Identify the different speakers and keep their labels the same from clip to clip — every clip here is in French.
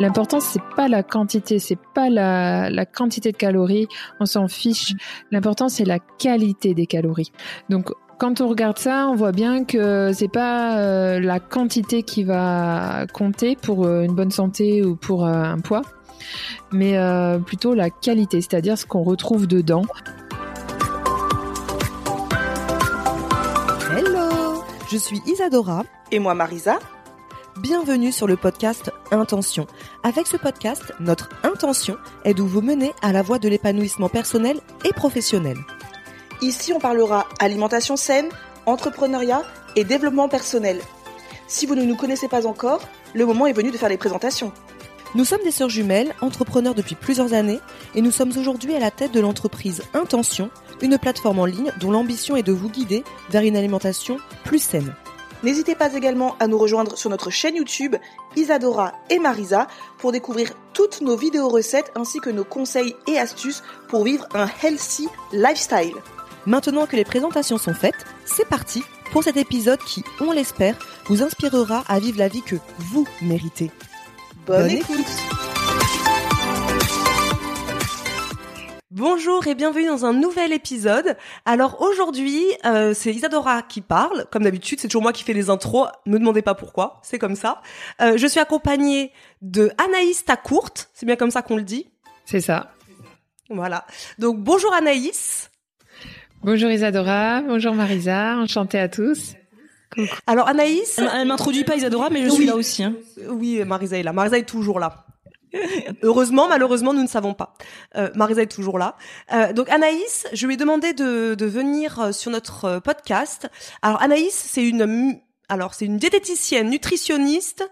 Speaker 1: L'important c'est pas la quantité, c'est pas la, la quantité de calories, on s'en fiche. L'important c'est la qualité des calories. Donc quand on regarde ça, on voit bien que c'est pas euh, la quantité qui va compter pour euh, une bonne santé ou pour euh, un poids, mais euh, plutôt la qualité, c'est-à-dire ce qu'on retrouve dedans.
Speaker 2: Hello, je suis Isadora.
Speaker 3: Et moi, Marisa.
Speaker 2: Bienvenue sur le podcast Intention. Avec ce podcast, notre intention est de vous mener à la voie de l'épanouissement personnel et professionnel.
Speaker 3: Ici, on parlera alimentation saine, entrepreneuriat et développement personnel. Si vous ne nous connaissez pas encore, le moment est venu de faire les présentations.
Speaker 2: Nous sommes des sœurs jumelles, entrepreneurs depuis plusieurs années, et nous sommes aujourd'hui à la tête de l'entreprise Intention, une plateforme en ligne dont l'ambition est de vous guider vers une alimentation plus saine.
Speaker 3: N'hésitez pas également à nous rejoindre sur notre chaîne YouTube Isadora et Marisa pour découvrir toutes nos vidéos recettes ainsi que nos conseils et astuces pour vivre un healthy lifestyle.
Speaker 2: Maintenant que les présentations sont faites, c'est parti pour cet épisode qui, on l'espère, vous inspirera à vivre la vie que vous méritez.
Speaker 3: Bonne,
Speaker 2: Bonne
Speaker 3: écoute. Bonjour et bienvenue dans un nouvel épisode. Alors aujourd'hui, euh, c'est Isadora qui parle. Comme d'habitude, c'est toujours moi qui fais les intros. Me demandez pas pourquoi, c'est comme ça. Euh, je suis accompagnée de Anaïs Tacourte. C'est bien comme ça qu'on le dit.
Speaker 1: C'est ça.
Speaker 3: Voilà. Donc bonjour Anaïs.
Speaker 1: Bonjour Isadora, bonjour Marisa, enchantée à tous.
Speaker 3: Alors Anaïs,
Speaker 4: Elle, elle m'introduit pas Isadora, mais je suis
Speaker 3: Oui.
Speaker 4: là aussi. Hein.
Speaker 3: oui, Marisa est là. Marisa est toujours là. Heureusement, malheureusement, nous ne savons pas. Euh, Marisa est toujours là. Euh, donc Anaïs, je lui ai demandé de, de venir euh, sur notre euh, podcast. Alors Anaïs, c'est une alors c'est une diététicienne, nutritionniste,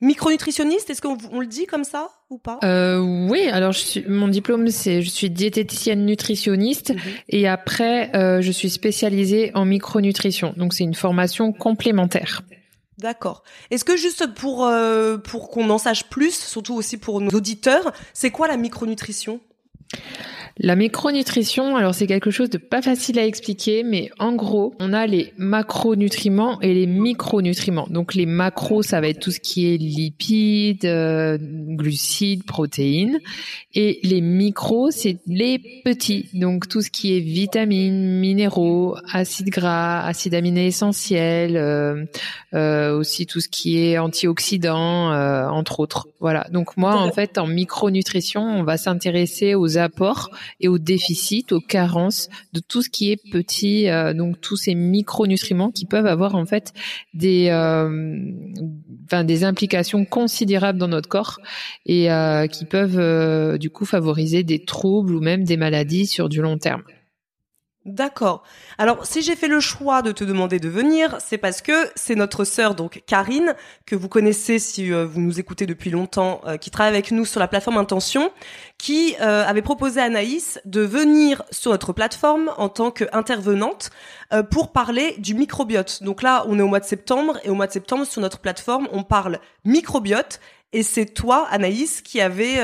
Speaker 3: micronutritionniste. Est-ce qu'on on le dit comme ça ou pas?
Speaker 1: Euh, oui, alors je suis, mon diplôme c'est je suis diététicienne nutritionniste
Speaker 3: Mhm.
Speaker 1: et après euh, je suis spécialisée en micronutrition. Donc c'est une formation complémentaire.
Speaker 3: D'accord. Est-ce que juste pour euh, pour qu'on en sache plus, surtout aussi pour nos auditeurs, c'est quoi la micronutrition?
Speaker 1: La micronutrition, alors c'est quelque chose de pas facile à expliquer, mais en gros, on a les macronutriments et les micronutriments. Donc les macros, ça va être tout ce qui est lipides, euh, glucides, protéines, et les micros, c'est les petits. Donc tout ce qui est vitamines, minéraux, acides gras, acides aminés essentiels, euh, euh, aussi tout ce qui est antioxydants, euh, entre autres. Voilà. Donc moi, en fait, en micronutrition, on va s'intéresser aux apports et aux déficits, aux carences de tout ce qui est petit, euh, donc tous ces micronutriments qui peuvent avoir en fait des, euh, des implications considérables dans notre corps et euh, qui peuvent du coup favoriser des troubles ou même des maladies sur du long terme.
Speaker 3: D'accord. Alors, si j'ai fait le choix de te demander de venir, c'est parce que c'est notre sœur, donc Karine, que vous connaissez si euh, vous nous écoutez depuis longtemps, euh, qui travaille avec nous sur la plateforme Intention, qui euh, avait proposé à Anaïs de venir sur notre plateforme en tant qu'intervenante pour parler du microbiote. Donc là, on est au mois de septembre, et au mois de septembre, sur notre plateforme, on parle microbiote. Et c'est toi, Anaïs, qui avait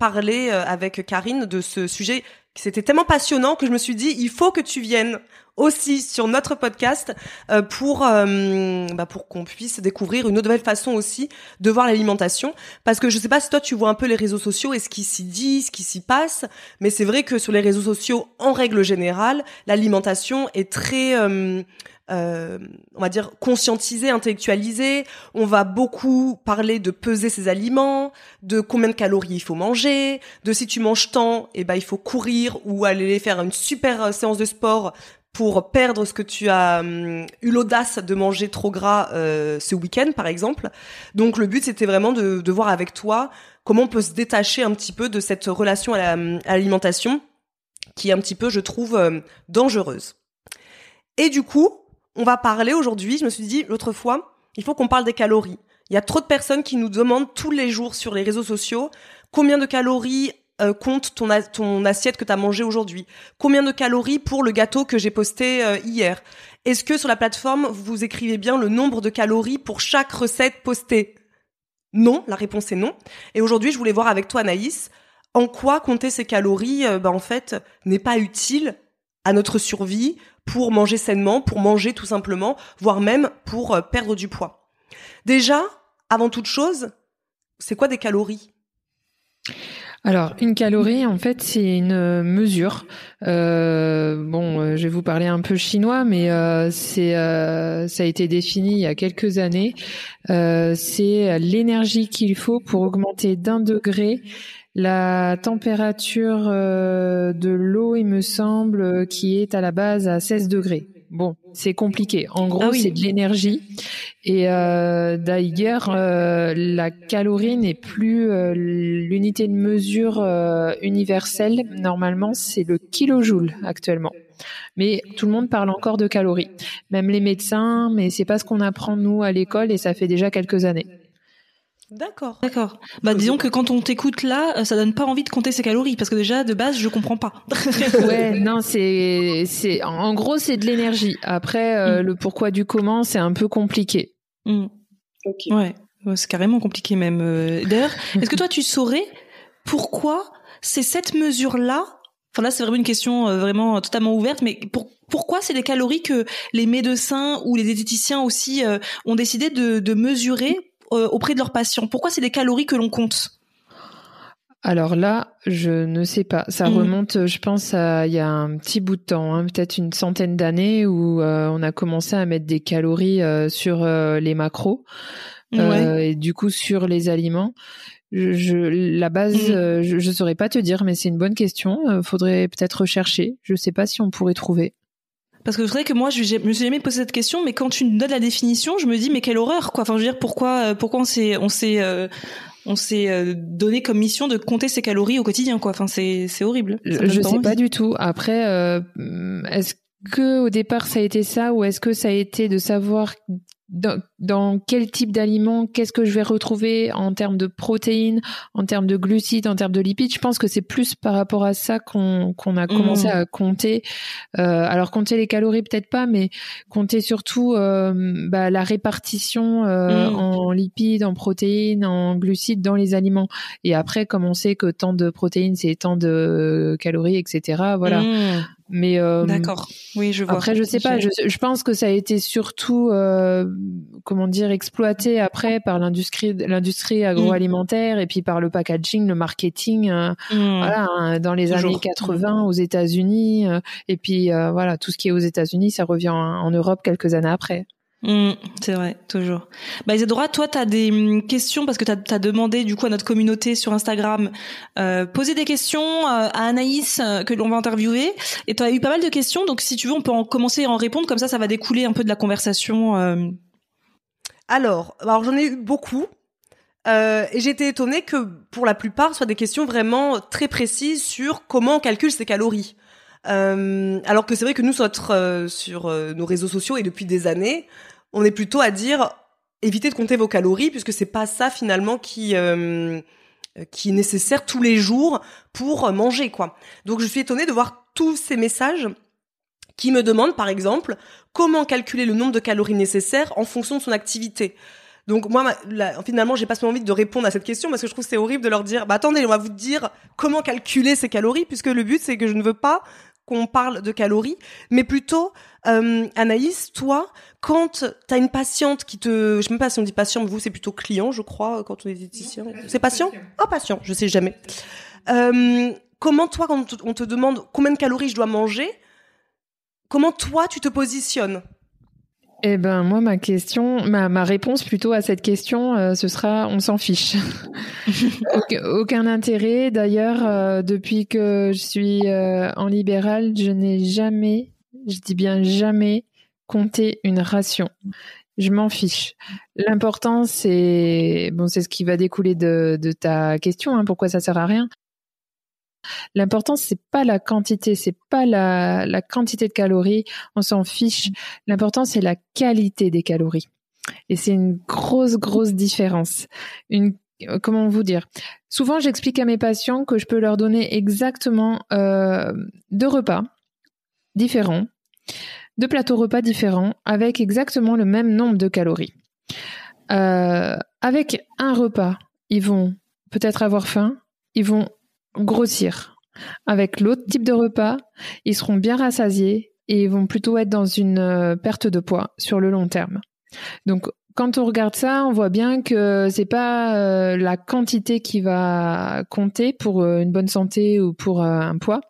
Speaker 3: parlé avec Karine de ce sujet c'était tellement passionnant que je me suis dit il faut que tu viennes aussi sur notre podcast euh, pour euh, bah, pour qu'on puisse découvrir une nouvelle façon aussi de voir l'alimentation parce que je sais pas si toi tu vois un peu les réseaux sociaux et ce qui s'y dit ce qui s'y passe mais c'est vrai que sur les réseaux sociaux en règle générale l'alimentation est très euh, euh, on va dire conscientisé, intellectualisé. On va beaucoup parler de peser ses aliments, de combien de calories il faut manger, de si tu manges tant, et ben il faut courir ou aller faire une super euh, séance de sport pour perdre ce que tu as hum, eu l'audace de manger trop gras euh, ce week-end par exemple. Donc le but c'était vraiment de, voir avec toi comment on peut se détacher un petit peu de cette relation à à l'alimentation qui est un petit peu, je trouve, euh, dangereuse. Et du coup, on va parler aujourd'hui, je me suis dit l'autre fois, il faut qu'on parle des calories. Il y a trop de personnes qui nous demandent tous les jours sur les réseaux sociaux combien de calories euh, compte ton, assiette que tu as mangé aujourd'hui Combien de calories pour le gâteau que j'ai posté euh, hier? Est-ce que sur la plateforme, vous écrivez bien le nombre de calories pour chaque recette postée? Non, la réponse est non. Et aujourd'hui, je voulais voir avec toi, Anaïs, en quoi compter ces calories, euh, bah, n'est pas utile à notre survie pour manger sainement, pour manger tout simplement, voire même pour perdre du poids. Déjà, avant toute chose, c'est quoi des calories?
Speaker 1: Alors, une calorie, en fait, c'est une euh, mesure. Euh, bon, euh, je vais vous parler un peu chinois, mais c'est ça a été défini il y a quelques années. c'est l'énergie qu'il faut pour augmenter d'un degré la température de l'eau, il me semble, qui est à la base à 16 degrés. Bon, c'est compliqué. En gros, ah c'est de l'énergie. Et euh, d'ailleurs, euh, la calorie n'est plus euh, l'unité de mesure euh, universelle. Normalement, c'est le kilojoule actuellement. Mais tout le monde parle encore de calories, même les médecins. Mais c'est pas ce qu'on apprend nous à l'école, et ça fait déjà quelques années.
Speaker 2: D'accord.
Speaker 4: D'accord. Bah disons que quand on t'écoute là, euh, ça donne pas envie de compter ses calories parce que déjà de base je comprends pas.
Speaker 1: ouais, non, c'est c'est en gros c'est de l'énergie. Après euh, mm. le pourquoi du comment, c'est un peu compliqué.
Speaker 4: Mm. Ouais, c'est carrément compliqué même. Euh. D'ailleurs, est-ce que toi tu saurais pourquoi c'est cette mesure là Enfin là, c'est vraiment une question vraiment totalement ouverte, mais pour, pourquoi c'est des calories que les médecins ou les diététiciens aussi ont décidé de, de mesurer auprès de leurs patients Pourquoi c'est des calories que l'on compte?
Speaker 1: Alors là, je ne sais pas. Ça mm. remonte, je pense, à il y a un petit bout de temps, hein, peut-être une centaine d'années, où euh, on a commencé à mettre des calories euh, sur les macros et du coup sur les aliments. Je, la base, mm. je, ne saurais pas te dire, mais c'est une bonne question. faudrait peut-être rechercher. Je sais pas si on pourrait trouver.
Speaker 4: Parce que c'est vrai que moi, je, me suis jamais posé cette question, mais quand tu me donnes la définition, je me dis mais quelle horreur quoi. Enfin, je veux dire pourquoi, euh, pourquoi on s'est, on s'est, euh, on s'est euh, donné comme mission de compter ses calories au quotidien quoi. Enfin, c'est, c'est horrible.
Speaker 1: je sais pas du tout. Après, est-ce que au départ ça a été ça ou est-ce que ça a été de savoir dans, dans, quel type d'aliment, qu'est-ce que je vais retrouver en termes de protéines, en termes de glucides, en termes de lipides. Je pense que c'est plus par rapport à ça qu'on qu'on a commencé mmh. à compter. Euh, alors compter les calories peut-être pas, mais compter surtout euh, bah, la répartition euh, mmh. en lipides, en protéines, en glucides dans les aliments. Et après, comme on sait que tant de protéines c'est tant de calories, etc. Voilà. Mmh. Mais euh,
Speaker 4: d'accord. Oui, je vois.
Speaker 1: Après, je sais pas. Je, je, pense que ça a été surtout, euh, comment dire, exploité après par l'industrie, l'industrie agroalimentaire et puis par le packaging, le marketing. Euh, mm. Voilà, hein, dans les années 80 aux États-Unis. Euh, et puis voilà, tout ce qui est aux États-Unis, ça revient en Europe quelques années après.
Speaker 4: Mmh, c'est vrai, toujours. Bah Isadora, toi, tu as des hum, questions parce que tu as, demandé du coup à notre communauté sur Instagram euh, poser des questions euh, à Anaïs euh, que l'on va interviewer. Et tu as eu pas mal de questions, donc si tu veux, on peut en commencer à en répondre, comme ça, ça va découler un peu de la conversation. Euh.
Speaker 3: Alors, alors j'en ai eu beaucoup. et j'ai été étonnée que pour la plupart, ce soit des questions vraiment très précises sur comment on calcule ses calories. Euh, alors que c'est vrai que nous, sur, euh, sur euh, nos réseaux sociaux et depuis des années, on est plutôt à dire évitez de compter vos calories puisque c'est pas ça finalement qui qui est nécessaire tous les jours pour manger quoi. Donc je suis étonnée de voir tous ces messages qui me demandent par exemple comment calculer le nombre de calories nécessaires en fonction de son activité. Donc moi, finalement, j'ai pas envie de répondre à cette question parce que je trouve c'est horrible de leur dire, bah attendez, on va vous dire comment calculer ces calories puisque le but c'est que je ne veux pas qu'on parle de calories, mais plutôt, euh, Anaïs, toi, quand tu as une patiente qui te... Je sais même pas si on dit patient, vous, c'est plutôt client, je crois, quand on est diététicien. C'est patient Oh, patient, je sais jamais. Euh, comment, toi, quand on te demande combien de calories je dois manger, comment toi, tu te positionnes?
Speaker 1: Eh ben moi ma question, ma, ma réponse plutôt à cette question, euh, ce sera on s'en fiche. aucun, intérêt. D'ailleurs, euh, depuis que je suis euh, en libéral, je n'ai jamais, je dis bien jamais, compté une ration. Je m'en fiche. L'important c'est bon, c'est ce qui va découler de, de ta question. Hein, pourquoi ça sert à rien L'important c'est pas la quantité, c'est pas la, quantité de calories, on s'en fiche. L'important c'est la qualité des calories. Et c'est une grosse grosse différence. Une comment vous dire? Souvent, j'explique à mes patients que je peux leur donner exactement euh, deux repas différents, deux plateaux repas différents, avec exactement le même nombre de calories. Euh, avec un repas, ils vont peut-être avoir faim, ils vont grossir. Avec l'autre type de repas, ils seront bien rassasiés et vont plutôt être dans une perte de poids sur le long terme. Donc quand on regarde ça, on voit bien que c'est pas euh, la quantité qui va compter pour euh, une bonne santé ou pour euh, un poids,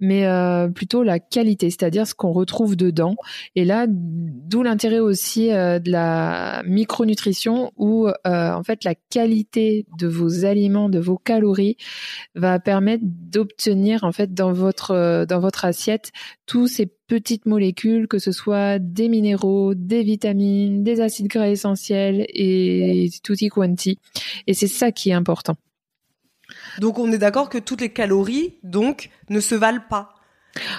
Speaker 1: mais plutôt la qualité, c'est-à-dire ce qu'on retrouve dedans. Et là, d'où l'intérêt aussi de la micronutrition, où en fait la qualité de vos aliments, de vos calories, va permettre d'obtenir en fait dans votre dans votre assiette tous ces petites molécules, que ce soit des minéraux, des vitamines, des acides gras essentiels et tutti quanti. Et c'est ça qui est important.
Speaker 3: Donc on est d'accord que toutes les calories donc ne se valent pas.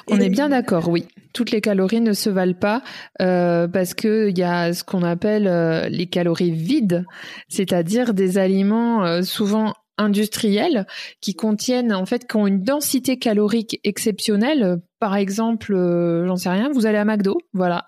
Speaker 1: On est bien d'accord, oui. Toutes les calories ne se valent pas euh, parce que il y a ce qu'on appelle euh, les calories vides, c'est-à-dire des aliments euh, souvent industriels qui contiennent en fait qui ont une densité calorique exceptionnelle. Par exemple, euh, j'en sais rien, vous allez à McDo, voilà,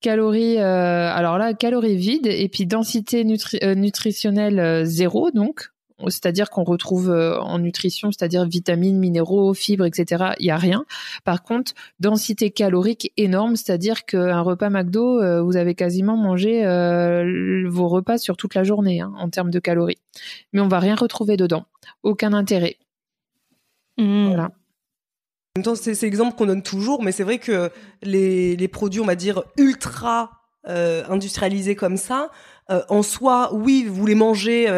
Speaker 1: calories, euh, alors là calories vides et puis densité euh, nutritionnelle zéro donc c'est-à-dire qu'on retrouve euh, en nutrition, c'est-à-dire vitamines, minéraux, fibres, etc. Il y a rien. Par contre, densité calorique énorme, c'est-à-dire qu'un repas McDo, euh, vous avez quasiment mangé euh, vos repas sur toute la journée hein, en termes de calories. Mais on va rien retrouver dedans. Aucun intérêt.
Speaker 3: Mmh. Voilà. En même temps, c'est l'exemple qu'on donne toujours, mais c'est vrai que les, les, produits, on va dire, ultra industrialisés comme ça, en soi, oui, vous les mangez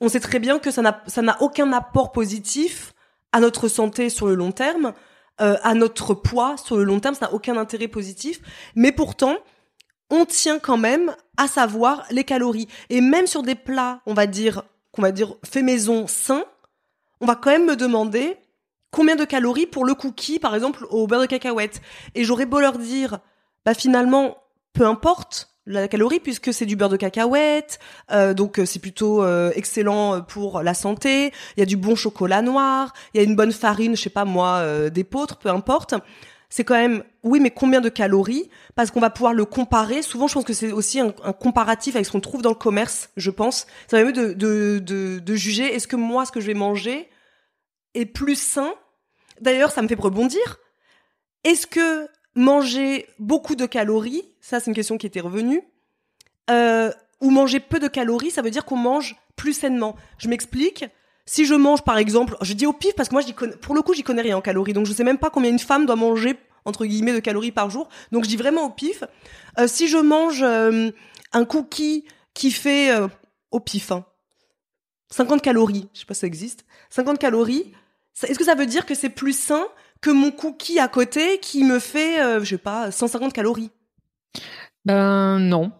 Speaker 3: on sait très bien que ça n'a aucun apport positif à notre santé sur le long terme, euh, à notre poids sur le long terme, ça n'a aucun intérêt positif. Mais pourtant, on tient quand même à savoir les calories. Et même sur des plats, on va dire qu'on va dire fait maison sain, on va quand même me demander combien de calories pour le cookie, par exemple, au beurre de cacahuète. Et j'aurais beau leur dire, bah finalement, peu importe, la calorie puisque c'est du beurre de cacahuète, euh, donc euh, c'est plutôt euh, excellent pour la santé. Il y a du bon chocolat noir, il y a une bonne farine, je sais pas moi, d'épeautre, peu importe. C'est quand même, oui, mais combien de calories? Parce qu'on va pouvoir le comparer. Souvent, je pense que c'est aussi un, comparatif avec ce qu'on trouve dans le commerce, je pense. Ça permet de, de, de, de juger, est-ce que moi, ce que je vais manger est plus sain? D'ailleurs, ça me fait rebondir. Est-ce que manger beaucoup de calories, ça c'est une question qui était revenue, euh, ou manger peu de calories, ça veut dire qu'on mange plus sainement. Je m'explique. Si je mange par exemple, je dis au pif parce que moi pour le coup j'y connais rien en calories, donc je sais même pas combien une femme doit manger entre guillemets de calories par jour, donc je dis vraiment au pif. Euh, si je mange euh, un cookie qui fait au pif, 50 hein, calories, je sais pas si ça existe, 50 calories, est-ce que ça veut dire que c'est plus sain que mon cookie à côté qui me fait, euh, je sais pas, 150 calories.
Speaker 1: Ben non.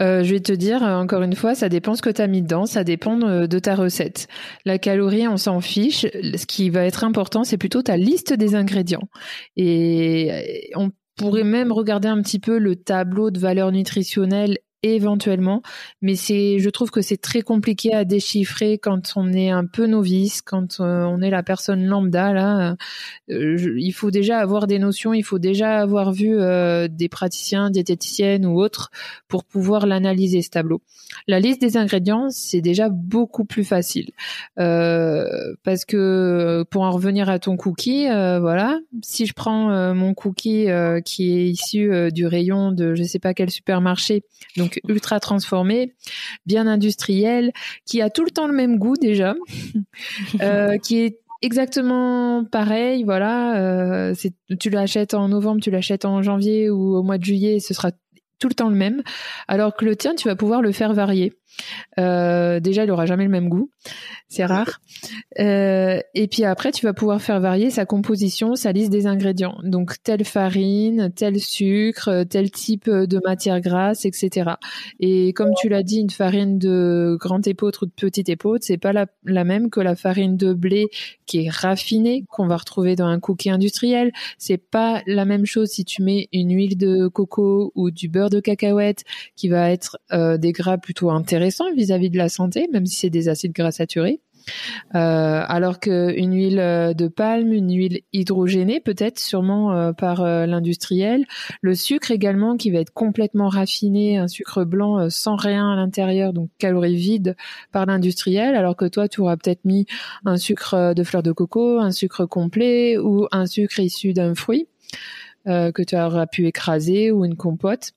Speaker 1: Euh, je vais te dire, encore une fois, ça dépend ce que tu as mis dedans, ça dépend de, ta recette. La calorie, on s'en fiche. Ce qui va être important, c'est plutôt ta liste des ingrédients. Et on pourrait même regarder un petit peu le tableau de valeur nutritionnelle éventuellement, mais c'est, je trouve que c'est très compliqué à déchiffrer quand on est un peu novice, quand euh, on est la personne lambda là. Euh, il faut déjà avoir des notions, il faut déjà avoir vu euh, des praticiens, diététiciennes ou autres pour pouvoir l'analyser ce tableau. La liste des ingrédients, c'est déjà beaucoup plus facile parce que pour en revenir à ton cookie, voilà, si je prends mon cookie qui est issu du rayon de je sais pas quel supermarché, donc ultra transformé, bien industriel, qui a tout le temps le même goût déjà, euh, qui est exactement pareil. Voilà, euh, tu l'achètes en novembre, tu l'achètes en janvier ou au mois de juillet, ce sera tout le temps le même. Alors que le tien, tu vas pouvoir le faire varier. Euh, déjà, il aura jamais le même goût, c'est rare. Euh, et puis après, tu vas pouvoir faire varier sa composition, sa liste des ingrédients. Donc telle farine, tel sucre, tel type de matière grasse, etc. Et comme tu l'as dit, une farine de grande épeautre ou de petite épeautre, c'est pas la, la, même que la farine de blé qui est raffinée qu'on va retrouver dans un cookie industriel. C'est pas la même chose si tu mets une huile de coco ou du beurre de cacahuète qui va être euh, des gras plutôt intéressants vis-à-vis de la santé, même si c'est des acides gras saturés. Euh, alors qu'une huile euh, de palme, une huile hydrogénée, peut-être sûrement par l'industriel. Le sucre également qui va être complètement raffiné, un sucre blanc sans rien à l'intérieur, donc calories vides par l'industriel, alors que toi tu auras peut-être mis un sucre de fleur de coco, un sucre complet ou un sucre issu d'un fruit. que tu auras pu écraser ou une compote.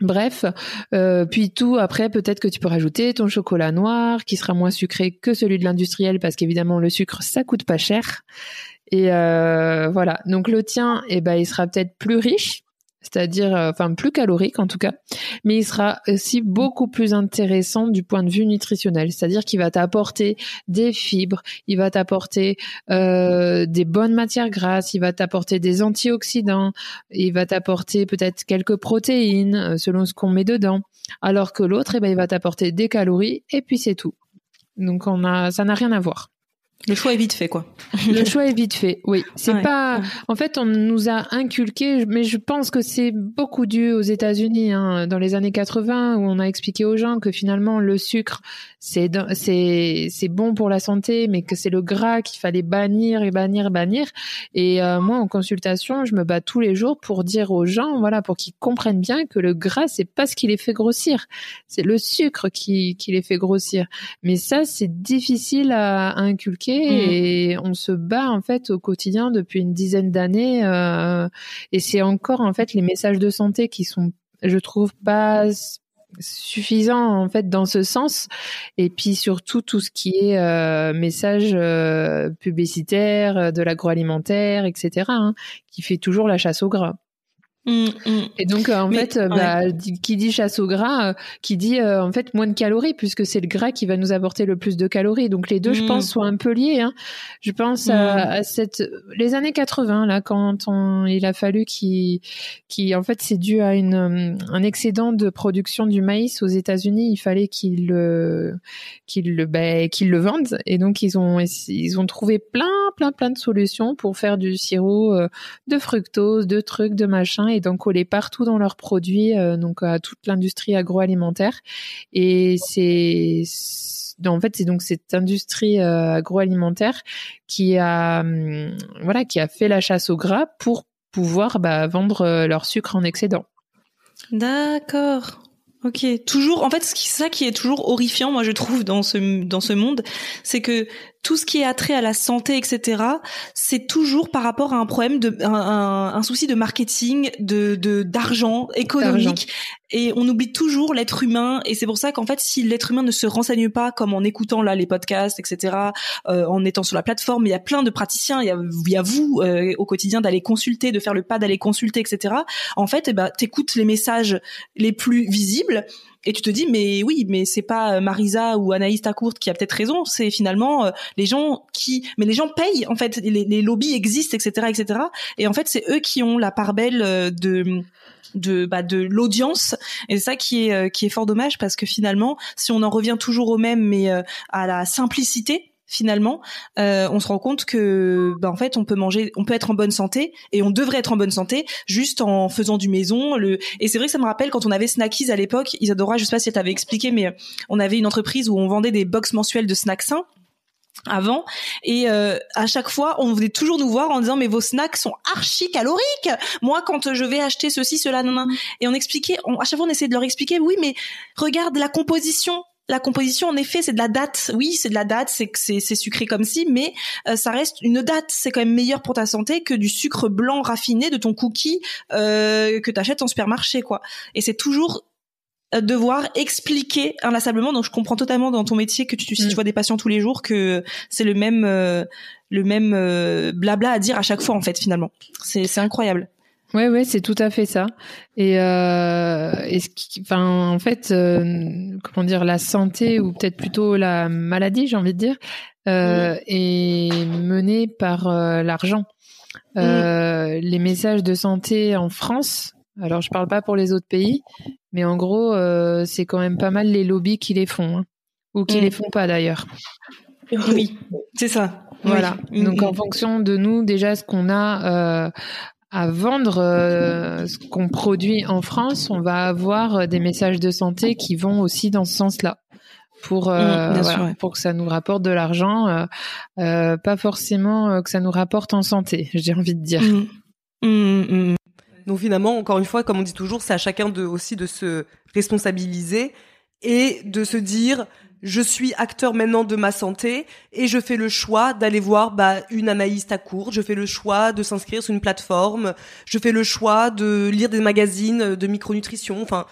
Speaker 1: Bref, euh, puis tout après peut-être que tu peux rajouter ton chocolat noir qui sera moins sucré que celui de l'industriel parce qu'évidemment le sucre ça coûte pas cher. Et euh, voilà. Donc le tien eh ben il sera peut-être plus riche c'est-à-dire euh, enfin plus calorique en tout cas, mais il sera aussi beaucoup plus intéressant du point de vue nutritionnel, c'est-à-dire qu'il va t'apporter des fibres, il va t'apporter euh, des bonnes matières grasses, il va t'apporter des antioxydants, il va t'apporter peut-être quelques protéines euh, selon ce qu'on met dedans, alors que l'autre eh ben il va t'apporter des calories et puis c'est tout. Donc on a ça n'a rien à voir.
Speaker 4: Le choix est vite fait, quoi.
Speaker 1: le choix est vite fait, oui. C'est pas. En fait, on nous a inculqué, mais je pense que c'est beaucoup dû aux États-Unis, hein, dans les années 80, où on a expliqué aux gens que finalement le sucre, c'est c'est c'est bon pour la santé, mais que c'est le gras qu'il fallait bannir et bannir, bannir. Et euh, moi, en consultation, je me bats tous les jours pour dire aux gens, voilà, pour qu'ils comprennent bien que le gras, c'est pas ce qui les fait grossir, c'est le sucre qui qui les fait grossir. Mais ça, c'est difficile à inculquer Mm. et on se bat en fait au quotidien depuis une dizaine d'années euh, et c'est encore en fait les messages de santé qui sont je trouve pas suffisants en fait dans ce sens et puis surtout tout ce qui est euh, message euh, publicitaire de l'agroalimentaire etc hein, qui fait toujours la chasse au gras Mm, mm. Et donc euh, en fait, euh, bah, qui dit chasse au gras, euh, qui dit en fait moins de calories puisque c'est le gras qui va nous apporter le plus de calories. Donc les deux, je mm. pense, sont un peu liés. Hein. Je pense à, cette les années 80 là quand on, il a fallu qui qui en fait c'est dû à une un excédent de production du maïs aux États-Unis. Il fallait qu'ils le qu'ils le bah, qu'ils le vendent et donc ils ont ils ont trouvé plein plein plein de solutions pour faire du sirop de fructose, de trucs, de machin et d'en coller partout dans leurs produits, euh, donc à toute l'industrie agroalimentaire. Et c'est en fait c'est donc cette industrie euh, agroalimentaire qui a hum, voilà qui a fait la chasse au gras pour pouvoir bah, vendre euh, leur sucre en excédent.
Speaker 4: D'accord. Ok, toujours. En fait, c'est ça qui est toujours horrifiant, moi je trouve dans ce dans ce monde, c'est que tout ce qui est attrait à la santé, etc., c'est toujours par rapport à un problème de un, un, souci de marketing, de d'argent économique, et on oublie toujours l'être humain. Et c'est pour ça qu'en fait, si l'être humain ne se renseigne pas, comme en écoutant là les podcasts, etc., euh, en étant sur la plateforme, il y a plein de praticiens, il y a, il y a vous euh, au quotidien d'aller consulter, de faire le pas d'aller consulter, etc. En fait, eh ben, t'écoutes les messages les plus visibles et tu te dis mais oui mais c'est pas euh, Marisa ou Anaïs Tacourt qui a peut-être raison c'est finalement euh, les gens qui mais les gens payent en fait. Les, les lobbies existent etc etc et en fait c'est eux qui ont la part belle euh, de de bah, de l'audience. Et c'est ça qui est qui est fort dommage parce que finalement si on en revient toujours au même mais à la simplicité finalement, euh, on se rend compte que, bah, en fait, on peut manger, on peut être en bonne santé et on devrait être en bonne santé juste en faisant du maison. Le et c'est vrai que ça me rappelle quand on avait Snackies à l'époque. Isadora, je sais pas si elle t'avait expliqué, mais on avait une entreprise où on vendait des box mensuelles de snacks sains avant et euh, à chaque fois on venait toujours nous voir en disant mais vos snacks sont archi caloriques moi quand je vais acheter ceci cela non, non. et on expliquait à chaque fois on essayait de leur expliquer oui mais regarde la composition la composition, en effet, c'est de la date. Oui, c'est de la date, c'est c'est sucré comme si, mais euh, ça reste une date. C'est quand même meilleur pour ta santé que du sucre blanc raffiné de ton cookie euh, que t'achètes en supermarché, quoi. Et c'est toujours euh, devoir expliquer inlassablement. Donc, je comprends totalement dans ton métier que tu, si tu mm. vois des patients tous les jours, que c'est le même le même blabla à dire à chaque fois, en fait, finalement. C'est incroyable.
Speaker 1: Ouais, ouais, c'est tout à fait ça. Et, euh, ce qui, enfin, en fait, euh, comment dire, la santé ou peut-être plutôt la maladie, j'ai envie de dire, euh, est menée par l'argent. Les messages de santé en France, alors je parle pas pour les autres pays, mais en gros, c'est quand même pas mal les lobbies qui les font, hein. ou qui les font pas d'ailleurs.
Speaker 4: Oui, c'est ça.
Speaker 1: Voilà. Donc en fonction de nous, déjà ce qu'on a à vendre euh, ce qu'on produit en France, on va avoir euh, des messages de santé qui vont aussi dans ce sens-là pour euh, mm, pour que ça nous rapporte de l'argent, pas forcément que ça nous rapporte en santé, j'ai envie de dire.
Speaker 3: Mm. Mm, Donc finalement, encore une fois, comme on dit toujours, c'est à chacun de aussi de se responsabiliser et de se dire je suis acteur maintenant de ma santé et je fais le choix d'aller voir bah, une à court, je fais le choix de s'inscrire sur une plateforme, je fais le choix de lire des magazines de micronutrition, enfin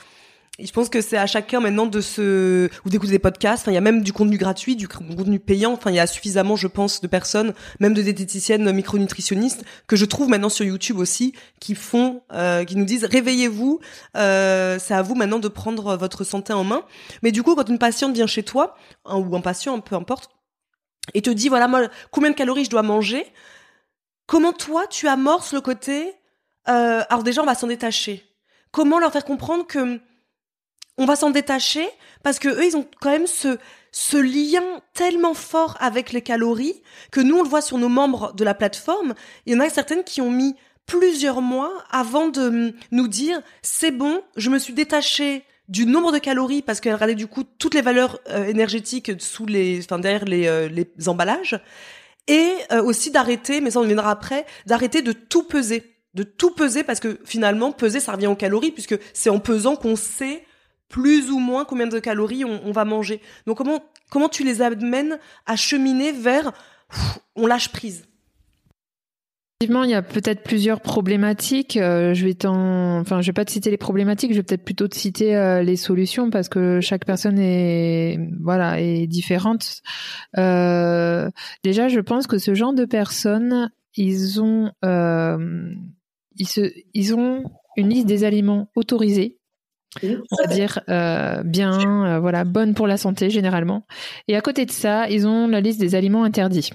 Speaker 3: je pense que c'est à chacun maintenant de se ou d'écouter des podcasts. Enfin, il y a même du contenu gratuit, du contenu payant. Enfin, il y a suffisamment, je pense, de personnes, même de diététiciennes micronutritionnistes, que je trouve maintenant sur YouTube aussi, qui font, euh, qui nous disent réveillez-vous. Euh, c'est à vous maintenant de prendre votre santé en main. Mais du coup, quand une patiente vient chez toi ou un patient, peu importe, et te dit voilà moi combien de calories je dois manger, comment toi tu amorces le côté euh, alors déjà on va s'en détacher. Comment leur faire comprendre que on va s'en détacher parce que eux, ils ont quand même ce, ce lien tellement fort avec les calories que nous, on le voit sur nos membres de la plateforme. Il y en a certaines qui ont mis plusieurs mois avant de nous dire c'est bon, je me suis détachée du nombre de calories parce qu'elle regardait du coup toutes les valeurs euh, énergétiques sous les, enfin derrière les, euh, les emballages et euh, aussi d'arrêter, mais ça on viendra après, d'arrêter de tout peser, de tout peser parce que finalement peser ça revient aux calories puisque c'est en pesant qu'on sait plus ou moins combien de calories on, va manger. Donc comment comment tu les amènes à cheminer vers on lâche prise?
Speaker 1: Effectivement, il y a peut-être plusieurs problématiques. Euh, je vais enfin, je vais pas te citer les problématiques. Je vais peut-être plutôt te citer euh, les solutions parce que chaque personne est, voilà, est différente. Euh, déjà, je pense que ce genre de personnes, ils ont, ils se, ils ont une liste des aliments autorisés c'est-à-dire euh, bien, euh, voilà, bonne pour la santé généralement. Et à côté de ça, ils ont la liste des aliments interdits.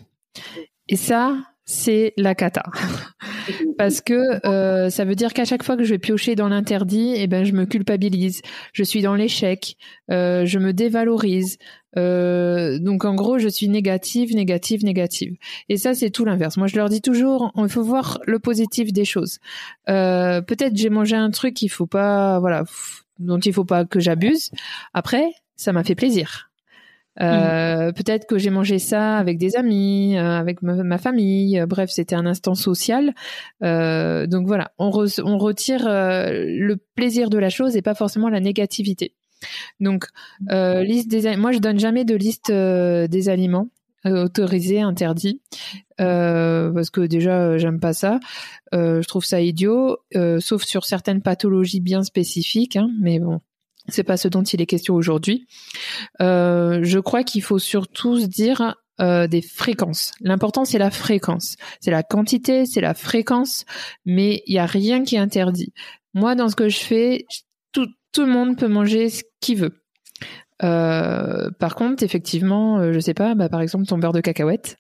Speaker 1: Et ça, c'est la cata. Parce que euh, ça veut dire qu'à chaque fois que je vais piocher dans l'interdit, eh ben je me culpabilise, je suis dans l'échec, euh, je me dévalorise. Euh, donc en gros, je suis négative, négative, négative. Et ça, c'est tout l'inverse. Moi, je leur dis toujours, il faut voir le positif des choses. Peut-être j'ai mangé un truc, il faut pas, voilà, dont il faut pas que j'abuse. Après, ça m'a fait plaisir. Euh, peut-être que j'ai mangé ça avec des amis, euh, avec ma, famille. bref, c'était un instant social. Euh, donc voilà, on, on retire le plaisir de la chose et pas forcément la négativité. Donc, liste des, moi je donne jamais de liste des aliments autorisés, interdits, parce que déjà j'aime pas ça. je trouve ça idiot, sauf sur certaines pathologies bien spécifiques. Hein, mais bon, c'est pas ce dont il est question aujourd'hui. Euh, je crois qu'il faut surtout se dire euh, des fréquences. L'important c'est la fréquence, c'est la quantité, c'est la fréquence, mais il y a rien qui est interdit. Moi, dans ce que je fais, tout, tout le monde peut manger ce qu'il veut. Euh, par contre, effectivement, euh, je sais pas, bah, par exemple ton beurre de cacahuète,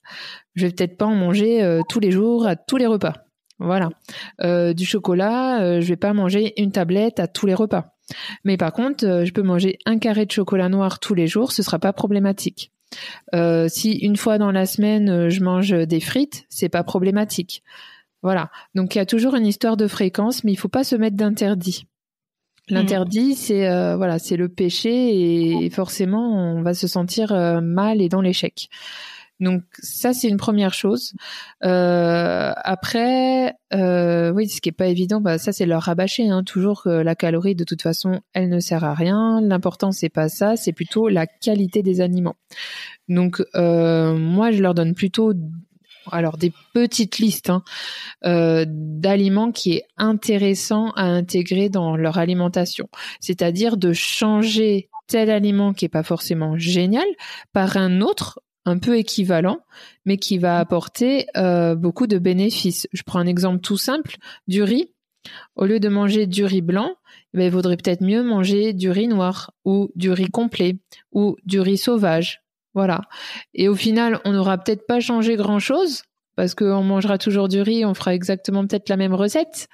Speaker 1: je vais peut-être pas en manger euh, tous les jours à tous les repas. Voilà. du chocolat, je vais pas manger une tablette à tous les repas. Mais par contre, je peux manger un carré de chocolat noir tous les jours, ce sera pas problématique. Si une fois dans la semaine je mange des frites, c'est pas problématique. Voilà. Donc il y a toujours une histoire de fréquence, mais il faut pas se mettre d'interdit. L'interdit, c'est voilà, c'est le péché et forcément on va se sentir mal et dans l'échec. Donc ça c'est une première chose. Euh, après, euh, oui, ce qui est pas évident, bah, ça c'est leur rabâcher. Hein, toujours que la calorie de toute façon, elle ne sert à rien. L'important c'est pas ça, c'est plutôt la qualité des aliments. Donc euh, moi je leur donne plutôt alors des petites listes hein, euh, d'aliments qui est intéressant à intégrer dans leur alimentation. C'est-à-dire de changer tel aliment qui est pas forcément génial par un autre un peu équivalent, mais qui va apporter euh, beaucoup de bénéfices. Je prends un exemple tout simple, du riz. Au lieu de manger du riz blanc, ben, il vaudrait peut-être mieux manger du riz noir ou du riz complet ou du riz sauvage. Voilà. Et au final, on n'aura peut-être pas changé grand-chose parce qu'on mangera toujours du riz, on fera exactement peut-être la même recette,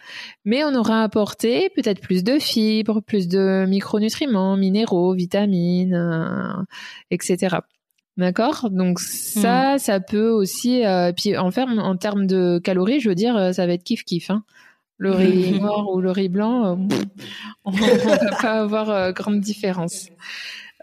Speaker 1: mais on aura apporté peut-être plus de fibres, plus de micronutriments, minéraux, vitamines, euh, etc. D'accord? Donc ça, hmm. ça peut aussi. Euh, puis en, en termes de calories, je veux dire, euh, ça va être kiff kiff. Hein. Le riz noir ou le riz blanc, on, ne va pas avoir grande différence.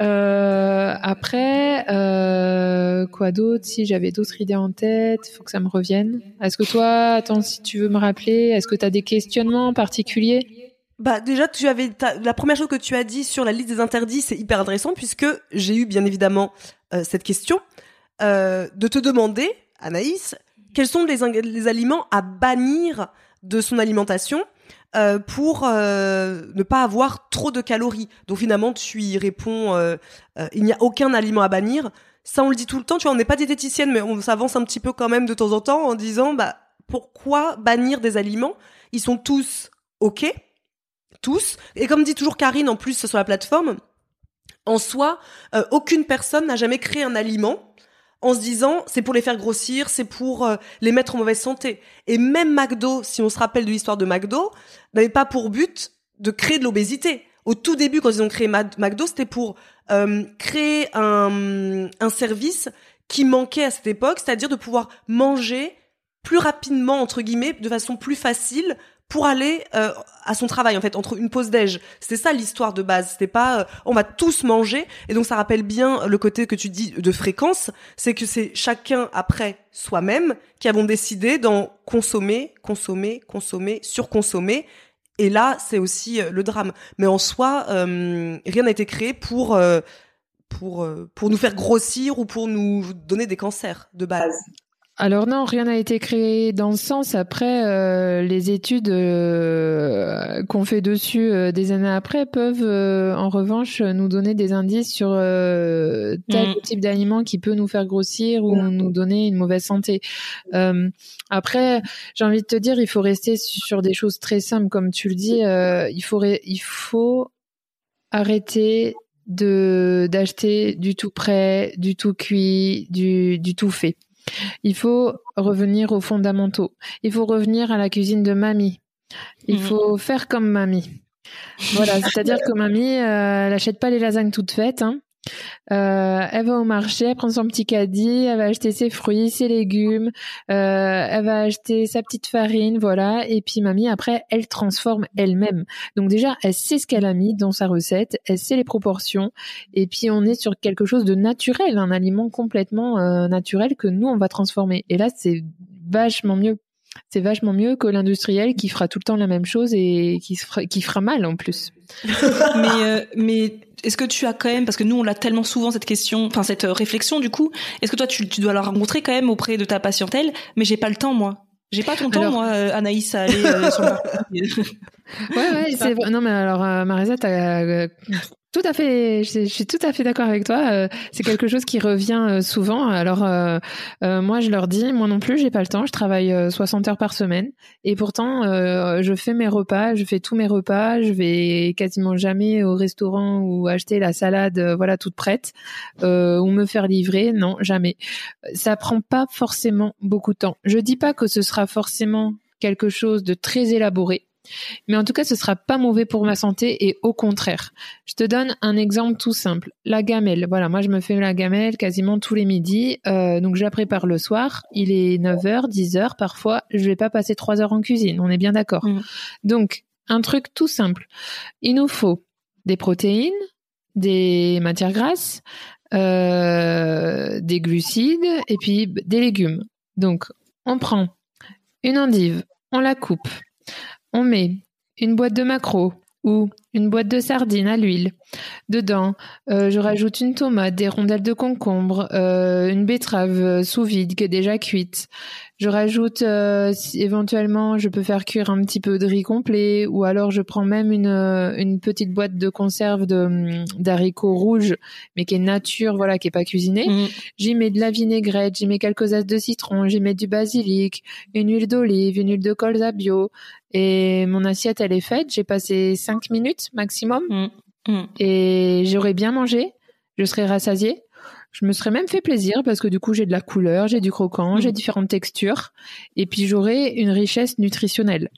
Speaker 1: Euh, après, euh, quoi d'autre Si j'avais d'autres idées en tête, il faut que ça me revienne. Est-ce que toi, attends, si tu veux me rappeler, est-ce que tu as des questionnements particuliers
Speaker 3: Bah déjà, tu avais la première chose que tu as dit sur la liste des interdits, c'est hyper intéressant puisque j'ai eu bien évidemment euh, cette question de te demander, Anaïs, quels sont les aliments à bannir de son alimentation euh, pour euh, ne pas avoir trop de calories. Donc finalement, tu y réponds, euh, il n'y a aucun aliment à bannir. Ça, on le dit tout le temps. Tu vois, on n'est pas diététicienne, mais on s'avance un petit peu quand même de temps en temps en disant, bah, pourquoi bannir des aliments? Ils sont tous ok, tous. Et comme dit toujours Karine, en plus sur la plateforme, en soi, aucune personne n'a jamais créé un aliment en se disant c'est pour les faire grossir, c'est pour euh, les mettre en mauvaise santé. Et même McDo, si on se rappelle de l'histoire de McDo, n'avait pas pour but de créer de l'obésité. Au tout début, quand ils ont créé McDo, c'était pour euh, créer un, un service qui manquait à cette époque, c'est-à-dire de pouvoir manger plus rapidement entre guillemets, de façon plus facile, pour aller euh, à son travail en fait entre une pause déj. C'était ça l'histoire de base. C'était pas euh, on va tous manger et donc ça rappelle bien le côté que tu dis de fréquence, c'est que c'est chacun après soi-même qui avons décidé d'en consommer, consommer, consommer, surconsommer. Et là, c'est aussi euh, le drame. Mais en soi, rien n'a été créé pour pour pour nous faire grossir ou pour nous donner des cancers de base.
Speaker 1: Alors non, rien n'a été créé dans ce sens. Après, euh, les études euh, qu'on fait dessus euh, des années après peuvent, en revanche, nous donner des indices sur tel mm. type d'aliment qui peut nous faire grossir ou nous donner une mauvaise santé. après, j'ai envie de te dire, il faut rester sur des choses très simples, comme tu le dis. il faut, il faut arrêter de d'acheter du tout prêt, du tout cuit, du, du tout fait. Il faut revenir aux fondamentaux. Il faut revenir à la cuisine de mamie. Il mhm. faut faire comme mamie. Voilà, c'est-à-dire que mamie, euh, elle n'achète pas les lasagnes toutes faites. Hein. Euh, elle va au marché, elle prend son petit caddie, elle va acheter ses fruits, ses légumes, euh, elle va acheter sa petite farine, voilà. Et puis mamie, après, elle transforme elle-même. Donc déjà, elle sait ce qu'elle a mis dans sa recette, elle sait les proportions. Et puis on est sur quelque chose de naturel, un aliment complètement euh, naturel que nous on va transformer. Et là, c'est vachement mieux c'est vachement mieux que l'industriel qui fera tout le temps la même chose et qui, fera, qui fera mal en plus.
Speaker 4: mais mais est-ce que tu as quand même, parce que nous on l'a tellement souvent cette question, enfin cette euh, réflexion du coup, est-ce que toi tu, tu dois la rencontrer quand même auprès de ta patientèle Mais j'ai pas le temps moi. J'ai pas ton temps, moi, euh, Anaïs, à aller euh, sur le
Speaker 1: Ouais, ouais, c'est Non, mais alors, euh, Marisa, t'as tout à fait, je, suis tout à fait d'accord avec toi. Euh, c'est quelque chose qui revient euh, souvent. Alors euh, moi, je leur dis, moi non plus, j'ai pas le temps. Je travaille 60 heures par semaine et pourtant, je fais mes repas, je fais tous mes repas. Je vais quasiment jamais au restaurant ou acheter la salade, voilà, toute prête, ou me faire livrer. Non, jamais. Ça prend pas forcément beaucoup de temps. Je dis pas que ce sera forcément quelque chose de très élaboré. Mais en tout cas, ce sera pas mauvais pour ma santé et au contraire. Je te donne un exemple tout simple. La gamelle. Voilà, moi je me fais la gamelle quasiment tous les midis. Euh, donc je la prépare le soir. Il est 9h, 10h parfois. Je vais pas passer 3 heures en cuisine. On est bien d'accord. Mmh. Donc, un truc tout simple. Il nous faut des protéines, des matières grasses, euh, des glucides et puis des légumes. Donc, on prend une endive, on la coupe, on met une boîte de maquereau ou une boîte de sardines à l'huile. Dedans, euh, je rajoute une tomate, des rondelles de concombre, euh, une betterave sous vide qui est déjà cuite. Je rajoute euh, éventuellement, je peux faire cuire un petit peu de riz complet, ou alors je prends même une, euh, une petite boîte de conserve de hum, d'haricots rouges, mais qui est nature, voilà, qui est pas cuisinée. Mm. J'y mets de la vinaigrette, j'y mets quelques as de citron, j'y mets du basilic, une huile d'olive, une huile de colza bio, et mon assiette elle est faite. J'ai passé cinq minutes maximum, mm. Mm. et j'aurais bien mangé, je serais rassasiée. Je me serais même fait plaisir parce que du coup j'ai de la couleur, j'ai du croquant, j'ai mm. différentes textures et puis j'aurais une richesse nutritionnelle.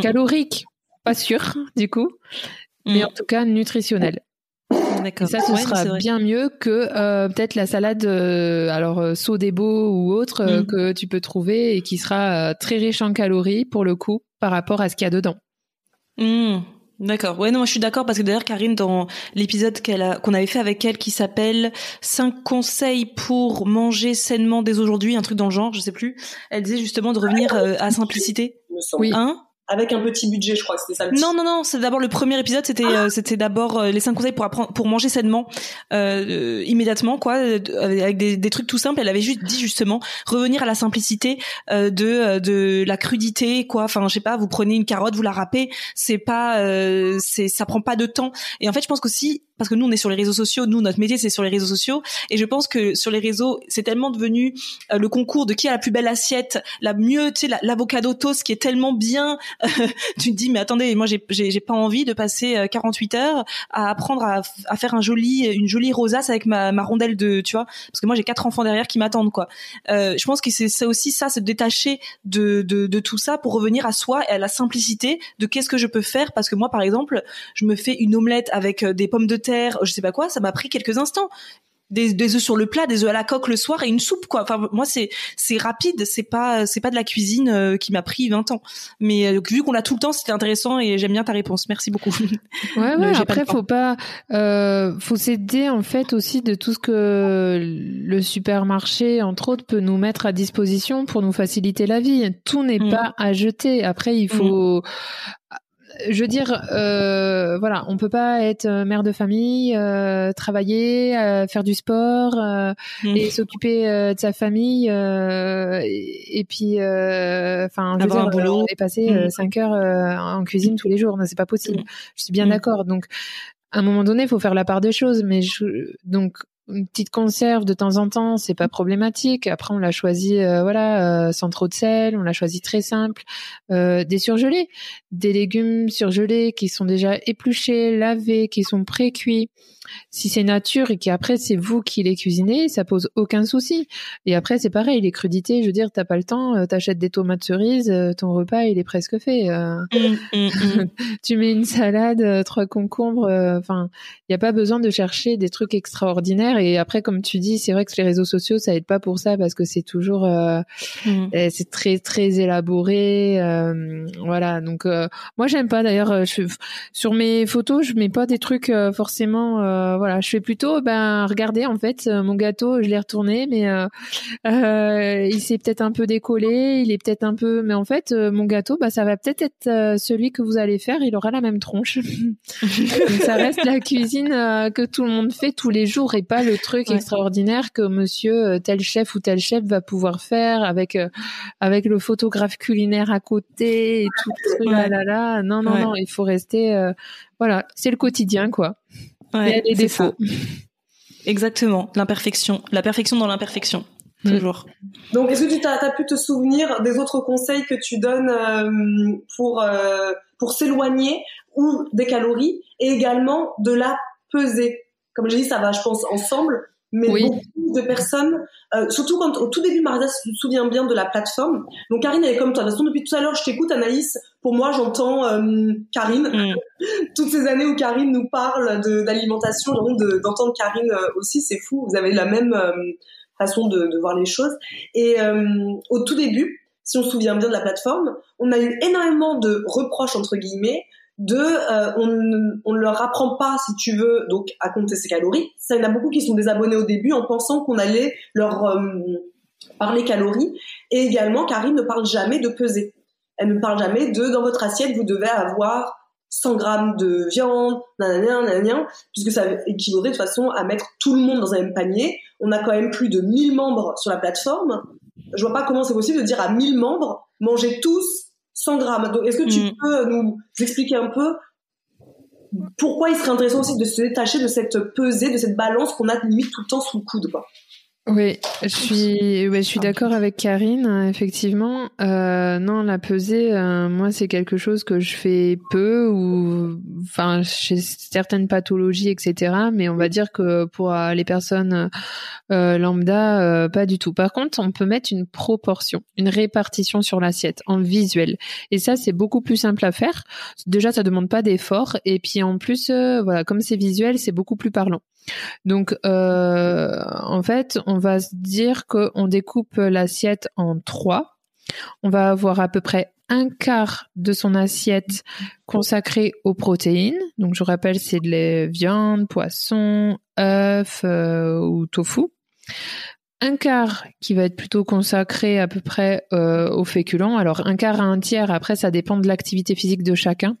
Speaker 1: Calorique, pas sûr du coup, mais en tout cas nutritionnelle. Et ça, ce sera bien mieux que euh, peut-être la salade, euh, alors euh, Sodebo ou autre que tu peux trouver et qui sera très riche en calories pour le coup par rapport à ce qu'il y a dedans.
Speaker 4: D'accord. Ouais, non, moi je suis d'accord parce que d'ailleurs Karine dans l'épisode qu'elle a qu'on avait fait avec elle qui s'appelle 5 conseils pour manger sainement dès aujourd'hui, un truc dans le genre, je sais plus. Elle disait justement de revenir euh, à simplicité.
Speaker 3: Oui. Hein? Avec un petit budget, je crois que c'était ça.
Speaker 4: Non, non, non, c'est d'abord le premier épisode, c'était euh, c'était d'abord euh, les cinq conseils pour apprendre pour manger sainement euh, immédiatement, quoi, avec des, des, trucs tout simples. Elle avait juste dit justement revenir à la simplicité de de la crudité, quoi. Enfin, je sais pas, vous prenez une carotte, vous la râpez, c'est pas, c'est ça prend pas de temps. Et en fait, je pense qu'aussi parce que nous on est sur les réseaux sociaux, nous notre métier c'est sur les réseaux sociaux et je pense que sur les réseaux c'est tellement devenu le concours de qui a la plus belle assiette, la mieux, tu sais l'avocado toast qui est tellement bien tu te dis mais attendez, moi j'ai j'ai pas envie de passer 48 euh, heures à apprendre à, à faire un joli une jolie rosace avec ma, ma rondelle de tu vois parce que moi j'ai quatre enfants derrière qui m'attendent quoi. Euh, je pense que c'est ça aussi ça se détacher de, de de tout ça pour revenir à soi et à la simplicité de qu'est-ce que je peux faire parce que moi par exemple, je me fais une omelette avec euh, des pommes de terre, je sais pas quoi, ça m'a pris quelques instants des, des œufs sur le plat, des œufs à la coque le soir et une soupe quoi. Enfin moi c'est c'est rapide, c'est pas c'est pas de la cuisine euh, qui m'a pris 20 ans. Mais euh, vu qu'on a tout le temps, c'était intéressant et j'aime bien ta réponse. Merci beaucoup.
Speaker 1: Ouais ouais, après faut pas euh, faut s'aider en fait aussi de tout ce que le supermarché entre autres peut nous mettre à disposition pour nous faciliter la vie. Tout n'est mm. pas à jeter. Après il faut mm je veux dire, euh, voilà, on peut pas être euh, mère de famille, euh, travailler, euh, faire du sport euh, mmh. et s'occuper de sa famille et, et, puis, enfin, avoir un boulot et passer mmh. cinq heures en cuisine tous les jours. C'est pas possible. Mmh. Je suis bien d'accord. Donc, à un moment donné, il faut faire la part des choses. Mais je, donc, une petite conserve de temps en temps, c'est pas problématique. Après, on l'a choisi, euh, voilà, euh, sans trop de sel. On l'a choisi très simple. Euh, des surgelés, des légumes surgelés qui sont déjà épluchés, lavés, qui sont pré-cuits. Si c'est nature et qu'après c'est vous qui les cuisinez, ça pose aucun souci. Et après, c'est pareil, les crudités, je veux dire, t'as pas le temps, t'achètes des tomates cerises, ton repas il est presque fait. Mmh, mmh, mmh. tu mets une salade, trois concombres. Enfin, il y a pas besoin de chercher des trucs extraordinaires et après, comme tu dis, c'est vrai que les réseaux sociaux, ça aide pas pour ça parce que c'est toujours, euh, mm. eh, c'est très très élaboré. Euh, voilà. Donc euh, moi, j'aime pas. D'ailleurs, sur mes photos, je mets pas des trucs forcément. Voilà, je fais plutôt, ben, regardez en fait, mon gâteau, je l'ai retourné, mais il s'est peut-être un peu décollé, il est peut-être un peu, mais en fait, mon gâteau, bah, ça va peut-être être celui que vous allez faire. Il aura la même tronche. ça reste la cuisine que tout le monde fait tous les jours et pas le truc extraordinaire que monsieur euh, tel chef ou tel chef va pouvoir faire avec euh, avec le photographe culinaire à côté et tout là là là. Non non non, il faut rester euh, voilà, c'est le quotidien quoi. Ouais, les défauts.
Speaker 4: Exactement, l'imperfection, la perfection dans l'imperfection. Mm. Toujours.
Speaker 3: Donc, est-ce que tu as, pu te souvenir des autres conseils que tu donnes pour pour s'éloigner ou des calories et également de la peser? Comme j'ai dit, ça va, je pense, ensemble. Mais beaucoup de personnes, euh, surtout quand au tout début, Marisa se souvient bien de la plateforme. Donc Karine, elle est comme toi. De toute façon, depuis tout à l'heure, je t'écoute, Anaïs. Pour moi, j'entends euh, Karine. Mm. Toutes ces années où Karine nous parle d'alimentation, d'entendre Karine euh, aussi, c'est fou. Vous avez la même façon de, de, voir les choses. Et au tout début, si on se souvient bien de la plateforme, on a eu énormément de reproches entre guillemets de euh, on, on ne leur apprend pas si tu veux donc à compter ses calories ça il y en a beaucoup qui sont désabonnés au début en pensant qu'on allait leur euh, parler calories et également Karine ne parle jamais de peser elle ne parle jamais de dans votre assiette vous devez avoir 100 grammes de viande, nanana, nanana, puisque ça équivaudrait de façon à mettre tout le monde dans un même panier. On a quand même plus de 1000 membres sur la plateforme. je vois pas comment c'est possible de dire à 1000 membres, mangez tous 100 grammes. Donc, est-ce que tu mm. peux nous expliquer un peu pourquoi il serait intéressant aussi de se détacher de cette pesée, de cette balance qu'on a limite tout le temps sous le coude, quoi?
Speaker 1: Oui, je suis, ouais, je suis d'accord avec Karine. Effectivement, euh, non, la pesée, euh, moi, c'est quelque chose que je fais peu ou, enfin, chez certaines pathologies, etc. Mais on va dire que pour euh, les personnes euh, lambda, euh, pas du tout. Par contre, on peut mettre une proportion, une répartition sur l'assiette en visuel, et ça, c'est beaucoup plus simple à faire. Déjà, ça demande pas d'effort, et puis en plus, voilà, comme c'est visuel, c'est beaucoup plus parlant. Donc, euh, en fait, on va se dire qu'on découpe l'assiette en trois. On va avoir à peu près un quart de son assiette consacré aux protéines. Donc, je rappelle, c'est de la viande, poisson, œufs euh, ou tofu. Un quart qui va être plutôt consacré à peu près euh, aux féculents. Alors, un quart à un tiers, après, ça dépend de l'activité physique de chacun.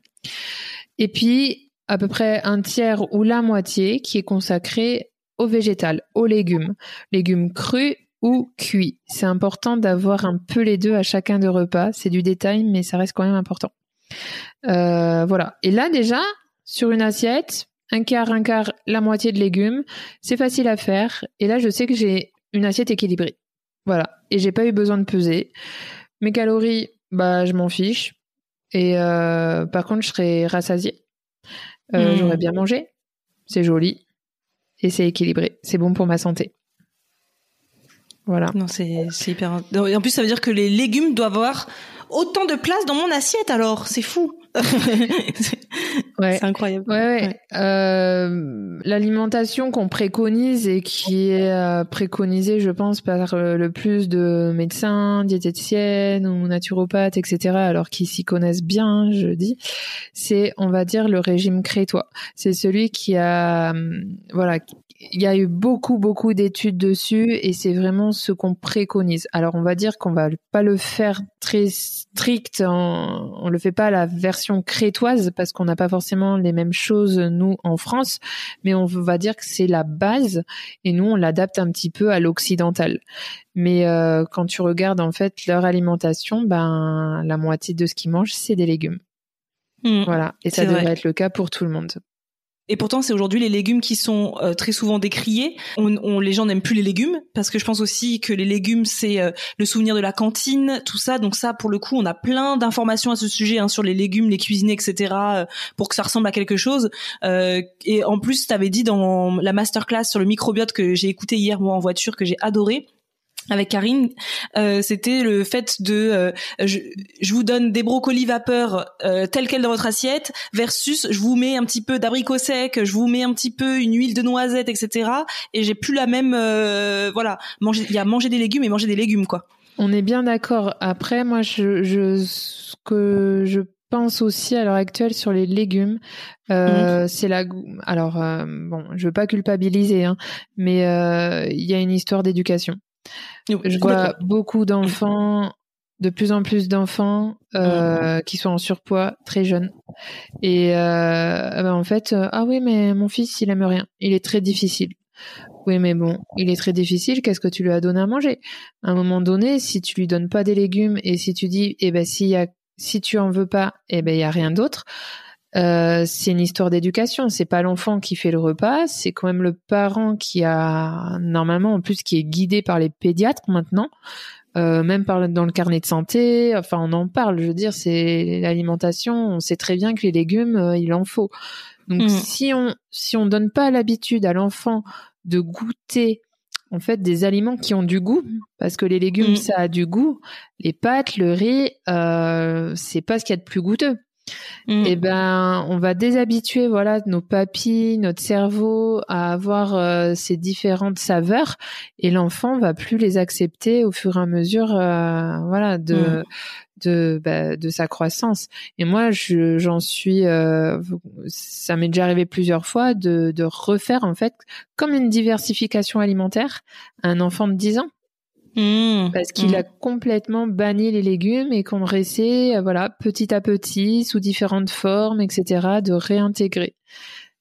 Speaker 1: Et puis, à peu près un tiers ou la moitié qui est consacré au végétal, aux légumes, légumes crus ou cuits. C'est important d'avoir un peu les deux à chacun de repas. C'est du détail, mais ça reste quand même important. Euh, voilà. Et là déjà, sur une assiette, un quart, un quart, la moitié de légumes, c'est facile à faire. Et là, je sais que j'ai une assiette équilibrée. Voilà. Et j'ai pas eu besoin de peser. Mes calories, bah, je m'en fiche. Et euh, par contre, je serai rassasiée. Euh, hmm. J'aurais bien mangé. C'est joli. Et c'est équilibré. C'est bon pour ma santé. Voilà.
Speaker 4: Non, c'est hyper. En plus, ça veut dire que les légumes doivent avoir autant de place dans mon assiette. Alors, c'est fou.
Speaker 1: ouais.
Speaker 4: C'est incroyable.
Speaker 1: Ouais, euh, L'alimentation qu'on préconise et qui est euh, préconisée, je pense, par euh, le plus de médecins, diététiciennes ou naturopathes, etc., alors qu'ils s'y connaissent bien, je dis, c'est, on va dire, le régime crétois. C'est celui qui a, voilà, il y a eu beaucoup, beaucoup d'études dessus et c'est vraiment ce qu'on préconise. Alors, on va dire qu'on va pas le faire très strict, on, on le fait pas à la version crétoise parce qu'on n'a pas forcément les mêmes choses, nous, en France, mais on va dire que c'est la base et nous, on l'adapte un petit peu à l'occidental. Mais euh, quand tu regardes, en fait, leur alimentation, ben, la moitié de ce qu'ils mangent, c'est des légumes. Mmh. voilà. Et ça devrait être le cas pour tout le monde.
Speaker 4: Et pourtant, c'est aujourd'hui les légumes qui sont euh, très souvent décriés. On, les gens n'aiment plus les légumes parce que je pense aussi que les légumes c'est euh, le souvenir de la cantine, tout ça. Donc ça, pour le coup, on a plein d'informations à ce sujet hein, sur les légumes, les cuisiner, etc. Euh, pour que ça ressemble à quelque chose. et en plus, tu avais dit dans la masterclass sur le microbiote que j'ai écouté hier moi en voiture que j'ai adoré avec Karine, euh, c'était le fait de euh, je, vous donne des brocolis vapeur euh, tels quels dans votre assiette versus je vous mets un petit peu d'abricot sec, je vous mets un petit peu une huile de noisette, etc. Et j'ai plus la même voilà manger il y a manger des légumes et manger des légumes quoi.
Speaker 1: On est bien d'accord. Après moi je, je ce que je pense aussi à l'heure actuelle sur les légumes, mmh. c'est la. Alors bon, je veux pas culpabiliser, hein, mais il y a une histoire d'éducation. Je vois beaucoup d'enfants, de plus en plus d'enfants euh, qui sont en surpoids très jeunes. Et euh, ben, en fait, euh, ah oui, mais mon fils, il aime rien. Il est très difficile. Oui, mais bon, il est très difficile. Qu'est-ce que tu lui as donné à manger? À un moment donné, si tu lui donnes pas des légumes et si tu dis, eh ben, si, y a, si tu en veux pas, eh ben, il y a rien d'autre. Euh, c'est une histoire d'éducation. C'est pas l'enfant qui fait le repas, c'est quand même le parent qui a normalement en plus qui est guidé par les pédiatres maintenant, euh, même par, dans le carnet de santé. Enfin, on en parle. Je veux dire, c'est l'alimentation. On sait très bien que les légumes, euh, il en faut. Donc, mm. si on si on donne pas l'habitude à l'enfant de goûter en fait des aliments qui ont du goût parce que les légumes mm. ça a du goût les pâtes le riz euh, c'est pas ce qu'il y a de plus goûteux Mm. et eh ben on va déshabituer voilà nos papilles, notre cerveau à avoir euh, ces différentes saveurs et l'enfant va plus les accepter au fur et à mesure euh, voilà de mm. de bah, de sa croissance. Et moi j'en suis euh, ça m'est déjà arrivé plusieurs fois de de refaire en fait comme une diversification alimentaire à un enfant de 10 ans. Mmh, parce qu'il a mmh. complètement banni les légumes et qu'on essaie, euh, voilà, petit à petit, sous différentes formes, etc., de réintégrer.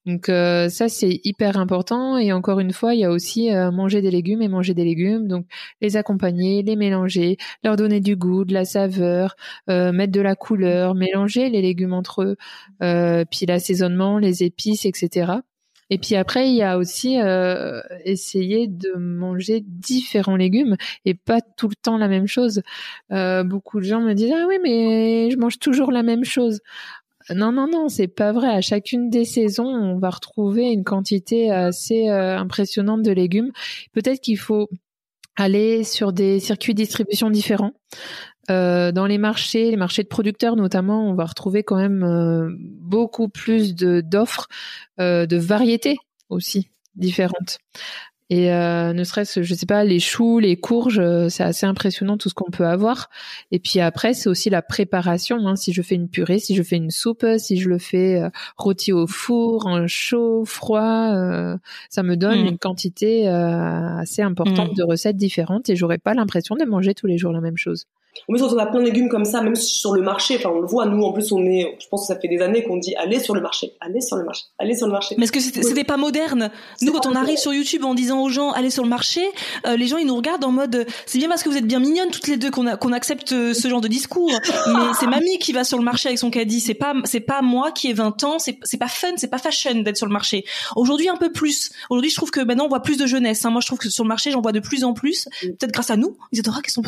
Speaker 1: Donc euh, ça c'est hyper important et encore une fois il y a aussi euh, manger des légumes et manger des légumes donc les accompagner, les mélanger, leur donner du goût, de la saveur, euh, mettre de la couleur, mélanger les légumes entre eux, puis l'assaisonnement, les épices etc. Et puis après, il y a aussi essayer de manger différents légumes et pas tout le temps la même chose. beaucoup de gens me disent ah oui mais je mange toujours la même chose. Non, non, non, c'est pas vrai. À chacune des saisons, on va retrouver une quantité assez euh, impressionnante de légumes. Peut-être qu'il faut aller sur des circuits de distribution différents. Euh, dans les marchés, les marchés de producteurs notamment, on va retrouver quand même euh, beaucoup plus de d'offres, de variétés aussi différentes. Et euh, ne serait-ce, je sais pas, les choux, les courges, euh, c'est assez impressionnant tout ce qu'on peut avoir. Et puis après, c'est aussi la préparation. Hein, si je fais une purée, si je fais une soupe, si je le fais euh, rôti au four, en chaud, froid, euh, ça me donne mm. une quantité assez importante mm. de recettes différentes et j'aurais pas l'impression de manger tous les jours la même chose.
Speaker 3: En on a plein de légumes comme ça, même sur le marché. Enfin, on le voit. Nous, en plus, on est. Je pense que ça fait des années qu'on dit allez sur le marché, allez sur le marché, allez sur le marché.
Speaker 4: Mais est-ce que c'était pas moderne? Nous, quand on arrive sur YouTube en disant aux gens allez sur le marché, euh, les gens ils nous regardent en mode c'est bien parce que vous êtes bien mignonnes toutes les deux qu'on qu'on accepte euh, ce genre de discours. Mais c'est mamie qui va sur le marché avec son caddie. C'est pas c'est pas moi qui ai 20 ans. C'est c'est pas fun, c'est pas fashion d'être sur le marché. Aujourd'hui un peu plus. Aujourd'hui, je trouve que maintenant on voit plus de jeunesse. Hein. Moi, je trouve que sur le marché, j'en vois de plus en plus. Peut-être grâce à nous. Ils adorent qu'est-ce qu'on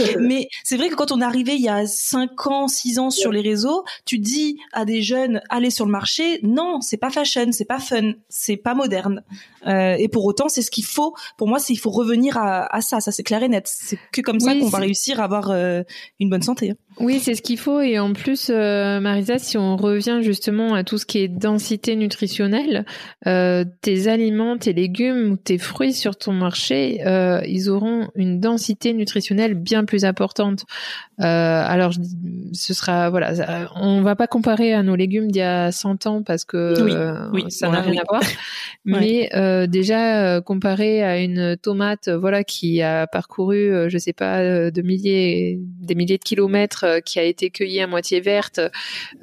Speaker 4: Mais c'est vrai que quand on est arrivé il y a 5 ans, 6 ans sur les réseaux, tu dis à des jeunes allez sur le marché, non, c'est pas fashion, c'est pas fun, c'est pas moderne. Euh, et pour autant, c'est ce qu'il faut. Pour moi, c'est il faut revenir à, ça, ça c'est clair et net. C'est que comme ça qu'on va réussir à avoir euh, une bonne santé. Hein.
Speaker 1: Oui, c'est ce qu'il faut. Et en plus, euh, Marisa, si on revient justement à tout ce qui est densité nutritionnelle, tes aliments, tes légumes ou tes fruits sur ton marché, ils auront une densité nutritionnelle bien plus importante. Alors, ce sera voilà, on va pas comparer à nos légumes d'il y a 100 ans parce que ça n'a rien à voir. Mais déjà comparé à une tomate, voilà, qui a parcouru, je sais pas, des milliers de kilomètres euh, qui a été cueillie à moitié verte,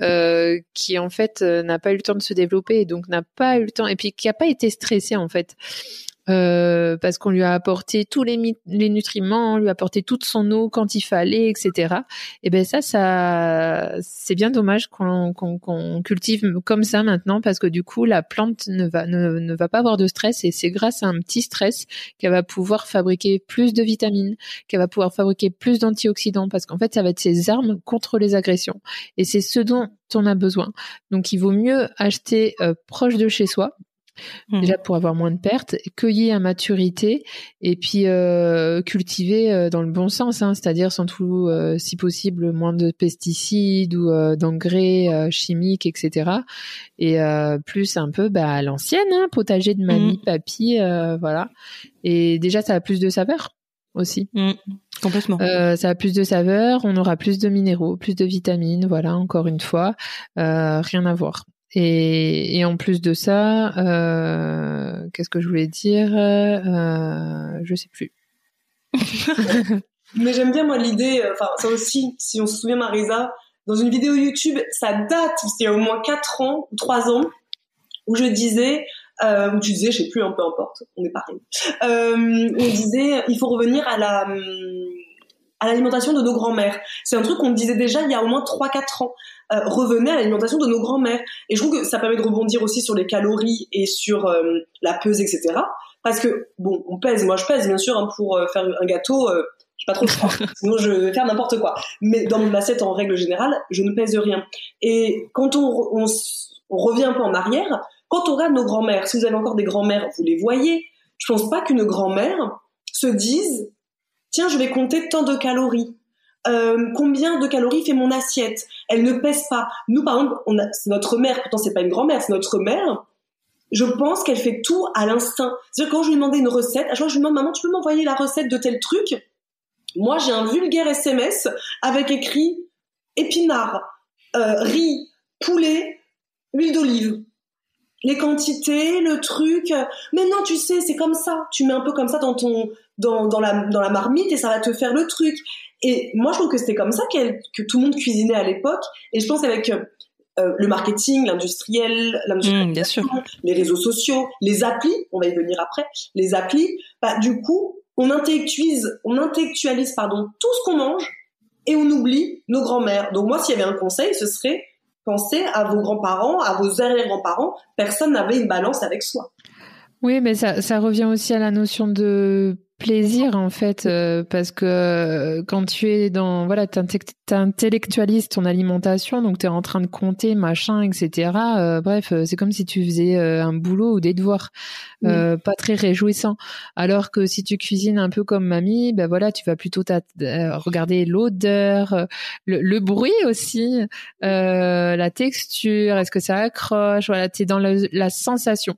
Speaker 1: euh, qui en fait euh, n'a pas eu le temps de se développer et donc n'a pas eu le temps et puis qui n'a pas été stressée en fait. Euh, parce qu'on lui a apporté tous les, les nutriments, on lui a apporté toute son eau quand il fallait, etc. Et ben ça, ça, c'est bien dommage qu'on cultive comme ça maintenant, parce que du coup, la plante ne va ne va pas avoir de stress, et c'est grâce à un petit stress qu'elle va pouvoir fabriquer plus de vitamines, qu'elle va pouvoir fabriquer plus d'antioxydants, parce qu'en fait, ça va être ses armes contre les agressions. Et c'est ce dont on a besoin. Donc, il vaut mieux acheter euh, proche de chez soi Mmh. déjà pour avoir moins de pertes, cueillir à maturité et puis euh, cultiver euh, dans le bon sens, hein, c'est-à-dire sans tout, euh, si possible, moins de pesticides ou d'engrais chimiques, etc. Et plus un peu bah, à l'ancienne, hein, potager de mamie, mmh. papy, voilà. Et déjà, ça a plus de saveur aussi.
Speaker 4: Mmh. Complètement.
Speaker 1: ça a plus de saveur, on aura plus de minéraux, plus de vitamines, voilà, encore une fois, rien à voir. Et, en plus de ça, euh, qu'est-ce que je voulais dire? Euh, Je sais plus.
Speaker 3: Mais j'aime bien moi l'idée. Euh, enfin, ça aussi, si on se souvient, Marisa, dans une vidéo YouTube, ça date, il y a au moins 4 ans ou 3 ans, où je disais, euh, où tu disais, je sais plus, un peu importe, on est pareil. Euh, on disait, il faut revenir à la à l'alimentation de nos grands-mères. C'est un truc qu'on disait déjà il y a au moins 3-4 ans. Euh, revenez à l'alimentation de nos grands-mères. Et je trouve que ça permet de rebondir aussi sur les calories et sur euh, la pesée, etc. Parce que, bon, on pèse, moi je pèse bien sûr, hein, pour euh, faire un gâteau, euh, j'ai pas trop de froid, sinon je vais faire n'importe quoi. Mais dans mon assiette, en règle générale, je ne pèse rien. Et quand on, on, on revient un peu en arrière, quand on regarde nos grands-mères, si vous avez encore des grands-mères, vous les voyez, je pense pas qu'une grand-mère se dise tiens, je vais compter tant de calories. Euh, combien de calories fait mon assiette? Elle ne pèse pas. Nous, par exemple, c'est notre mère, pourtant c'est pas une grand-mère, c'est notre mère. Je pense qu'elle fait tout à l'instinct. C'est-à-dire quand je lui demandais une recette, à chaque fois je lui demande maman, tu peux m'envoyer la recette de tel truc? Moi, j'ai un vulgaire SMS avec écrit épinards, euh, riz, poulet, huile d'olive les quantités, le truc. Mais non, tu sais, c'est comme ça. Tu mets un peu comme ça dans ton dans la dans la marmite et ça va te faire le truc. Et moi, je trouve que c'était comme ça que tout le monde cuisinait à l'époque. Et je pense avec euh, le marketing, l'industriel, mmh, les réseaux sociaux, les applis, on va y venir après, les applis, bah, du coup, on intellectualise, on intellectualise pardon, tout ce qu'on mange et on oublie nos grands-mères. Donc moi, s'il y avait un conseil, ce serait penser à vos grands-parents, à vos arrière-grands-parents. Personne n'avait une balance avec soi.
Speaker 1: Oui, mais ça, ça revient aussi à la notion de plaisir en fait euh, parce que euh, quand tu es dans voilà t'intellectualises ton alimentation donc tu es en train de compter machin etc euh, bref c'est comme si tu faisais un boulot ou des devoirs pas très réjouissant alors que si tu cuisines un peu comme mamie ben voilà tu vas plutôt regarder l'odeur le, bruit aussi la texture est-ce que ça accroche voilà tu es dans la sensation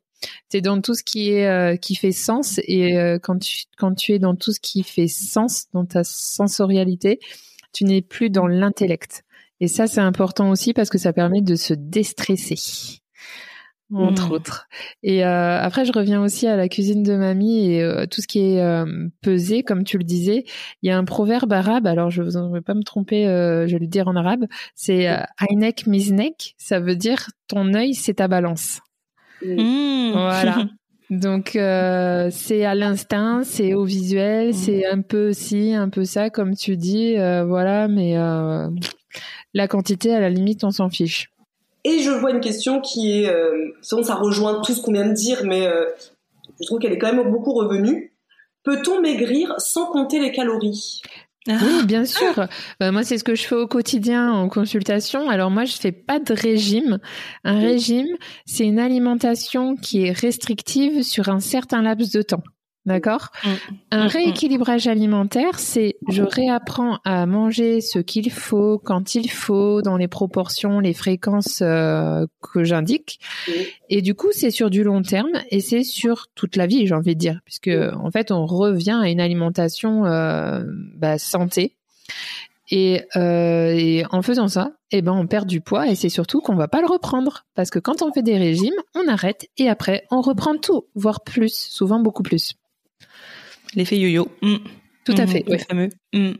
Speaker 1: tu dans tout ce qui est euh, qui fait sens et euh, quand tu quand tu es dans tout ce qui fait sens dans ta sensorialité, tu n'es plus dans l'intellect. Et ça c'est important aussi parce que ça permet de se déstresser entre mmh. autres. Et euh, après, je reviens aussi à la cuisine de mamie et tout ce qui est pesé, comme tu le disais. Il y a un proverbe arabe, alors je ne vais pas me tromper, je vais le dire en arabe, c'est Ainek Miznek, ça veut dire ton œil, c'est ta balance. Mmh. Voilà. Donc euh, c'est à l'instinct, c'est au visuel, mmh. c'est un peu ci, un peu ça, comme tu dis, euh, voilà. Mais euh, la quantité, à la limite, on s'en fiche.
Speaker 3: Et je vois une question qui est, sinon ça rejoint tout ce qu'on vient de dire, mais je trouve qu'elle est quand même beaucoup revenue. Peut-on maigrir sans compter les calories?
Speaker 1: Oui, ah. bien sûr. Bah, moi, c'est ce que je fais au quotidien en consultation. Alors moi, je fais pas de régime. Un régime, c'est une alimentation qui est restrictive sur un certain laps de temps. D'accord mm. Un mm, mm. rééquilibrage alimentaire, c'est je réapprends à manger ce qu'il faut, quand il faut, dans les proportions, les fréquences euh, que j'indique. Et du coup, c'est sur du long terme et c'est sur toute la vie, j'ai envie de dire, puisque en fait, on revient à une alimentation euh, bah, santé. Et, euh, et, en faisant ça, eh ben on perd du poids et c'est surtout qu'on va pas le reprendre parce que quand on fait des régimes, on arrête et après on reprend tout, voire plus, souvent beaucoup plus.
Speaker 4: L'effet yo-yo. Mm.
Speaker 1: Tout à mm. fait.
Speaker 4: Le fameux. Mm.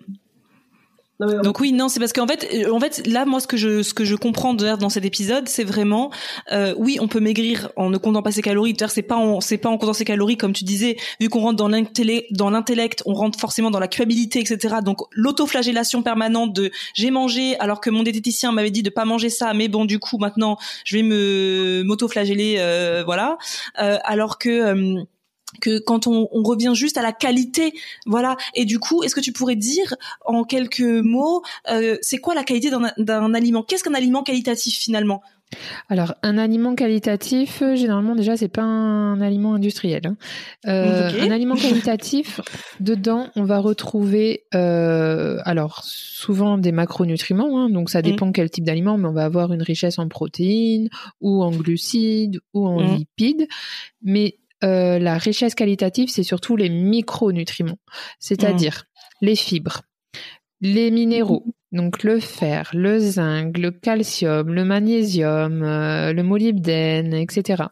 Speaker 4: Donc oui, non, c'est parce qu'en fait, euh, en fait, là, moi, ce que je, ce que je comprends dans cet épisode, c'est vraiment, euh, oui, on peut maigrir en ne comptant pas ses calories. C'est pas en, c'est pas en comptant ses calories, comme tu disais, vu qu'on rentre dans l'intellect, dans l'intellect, on rentre forcément dans la culpabilité, etc. Donc l'autoflagellation permanente de j'ai mangé alors que mon diététicien m'avait dit de pas manger ça, mais bon, du coup, maintenant, je vais me m'autoflageller, euh, voilà. Euh, alors que euh, que quand on, revient juste à la qualité, voilà. Et du coup, est-ce que tu pourrais dire en quelques mots, euh, c'est quoi la qualité d'un aliment? Qu'est-ce qu'un aliment qualitatif finalement?
Speaker 1: Alors, un aliment qualitatif, généralement déjà, c'est pas un aliment industriel. Hein. Euh, un aliment qualitatif, dedans, on va retrouver, euh, alors souvent des macronutriments. Hein, donc ça dépend mm. quel type d'aliment, mais on va avoir une richesse en protéines ou en glucides ou en mm. lipides. Mais euh, la richesse qualitative, c'est surtout les micronutriments, c'est-à-dire mmh. les fibres, les minéraux, donc le fer, le zinc, le calcium, le magnésium, euh, le molybdène, etc.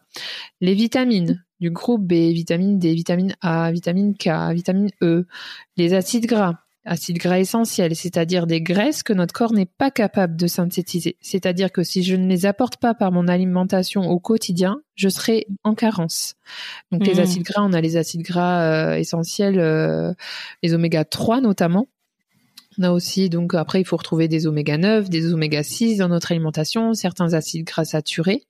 Speaker 1: Les vitamines du groupe B, vitamine D, vitamine A, vitamine K, vitamine E, les acides gras, acides gras essentiels, c'est-à-dire des graisses que notre corps n'est pas capable de synthétiser. C'est-à-dire que si je ne les apporte pas par mon alimentation au quotidien, je serai en carence. Donc les mmh. acides gras, on a les acides gras euh, essentiels, euh, les oméga 3 notamment. On a aussi, donc après, il faut retrouver des oméga 9, des oméga 6 dans notre alimentation, certains acides gras saturés.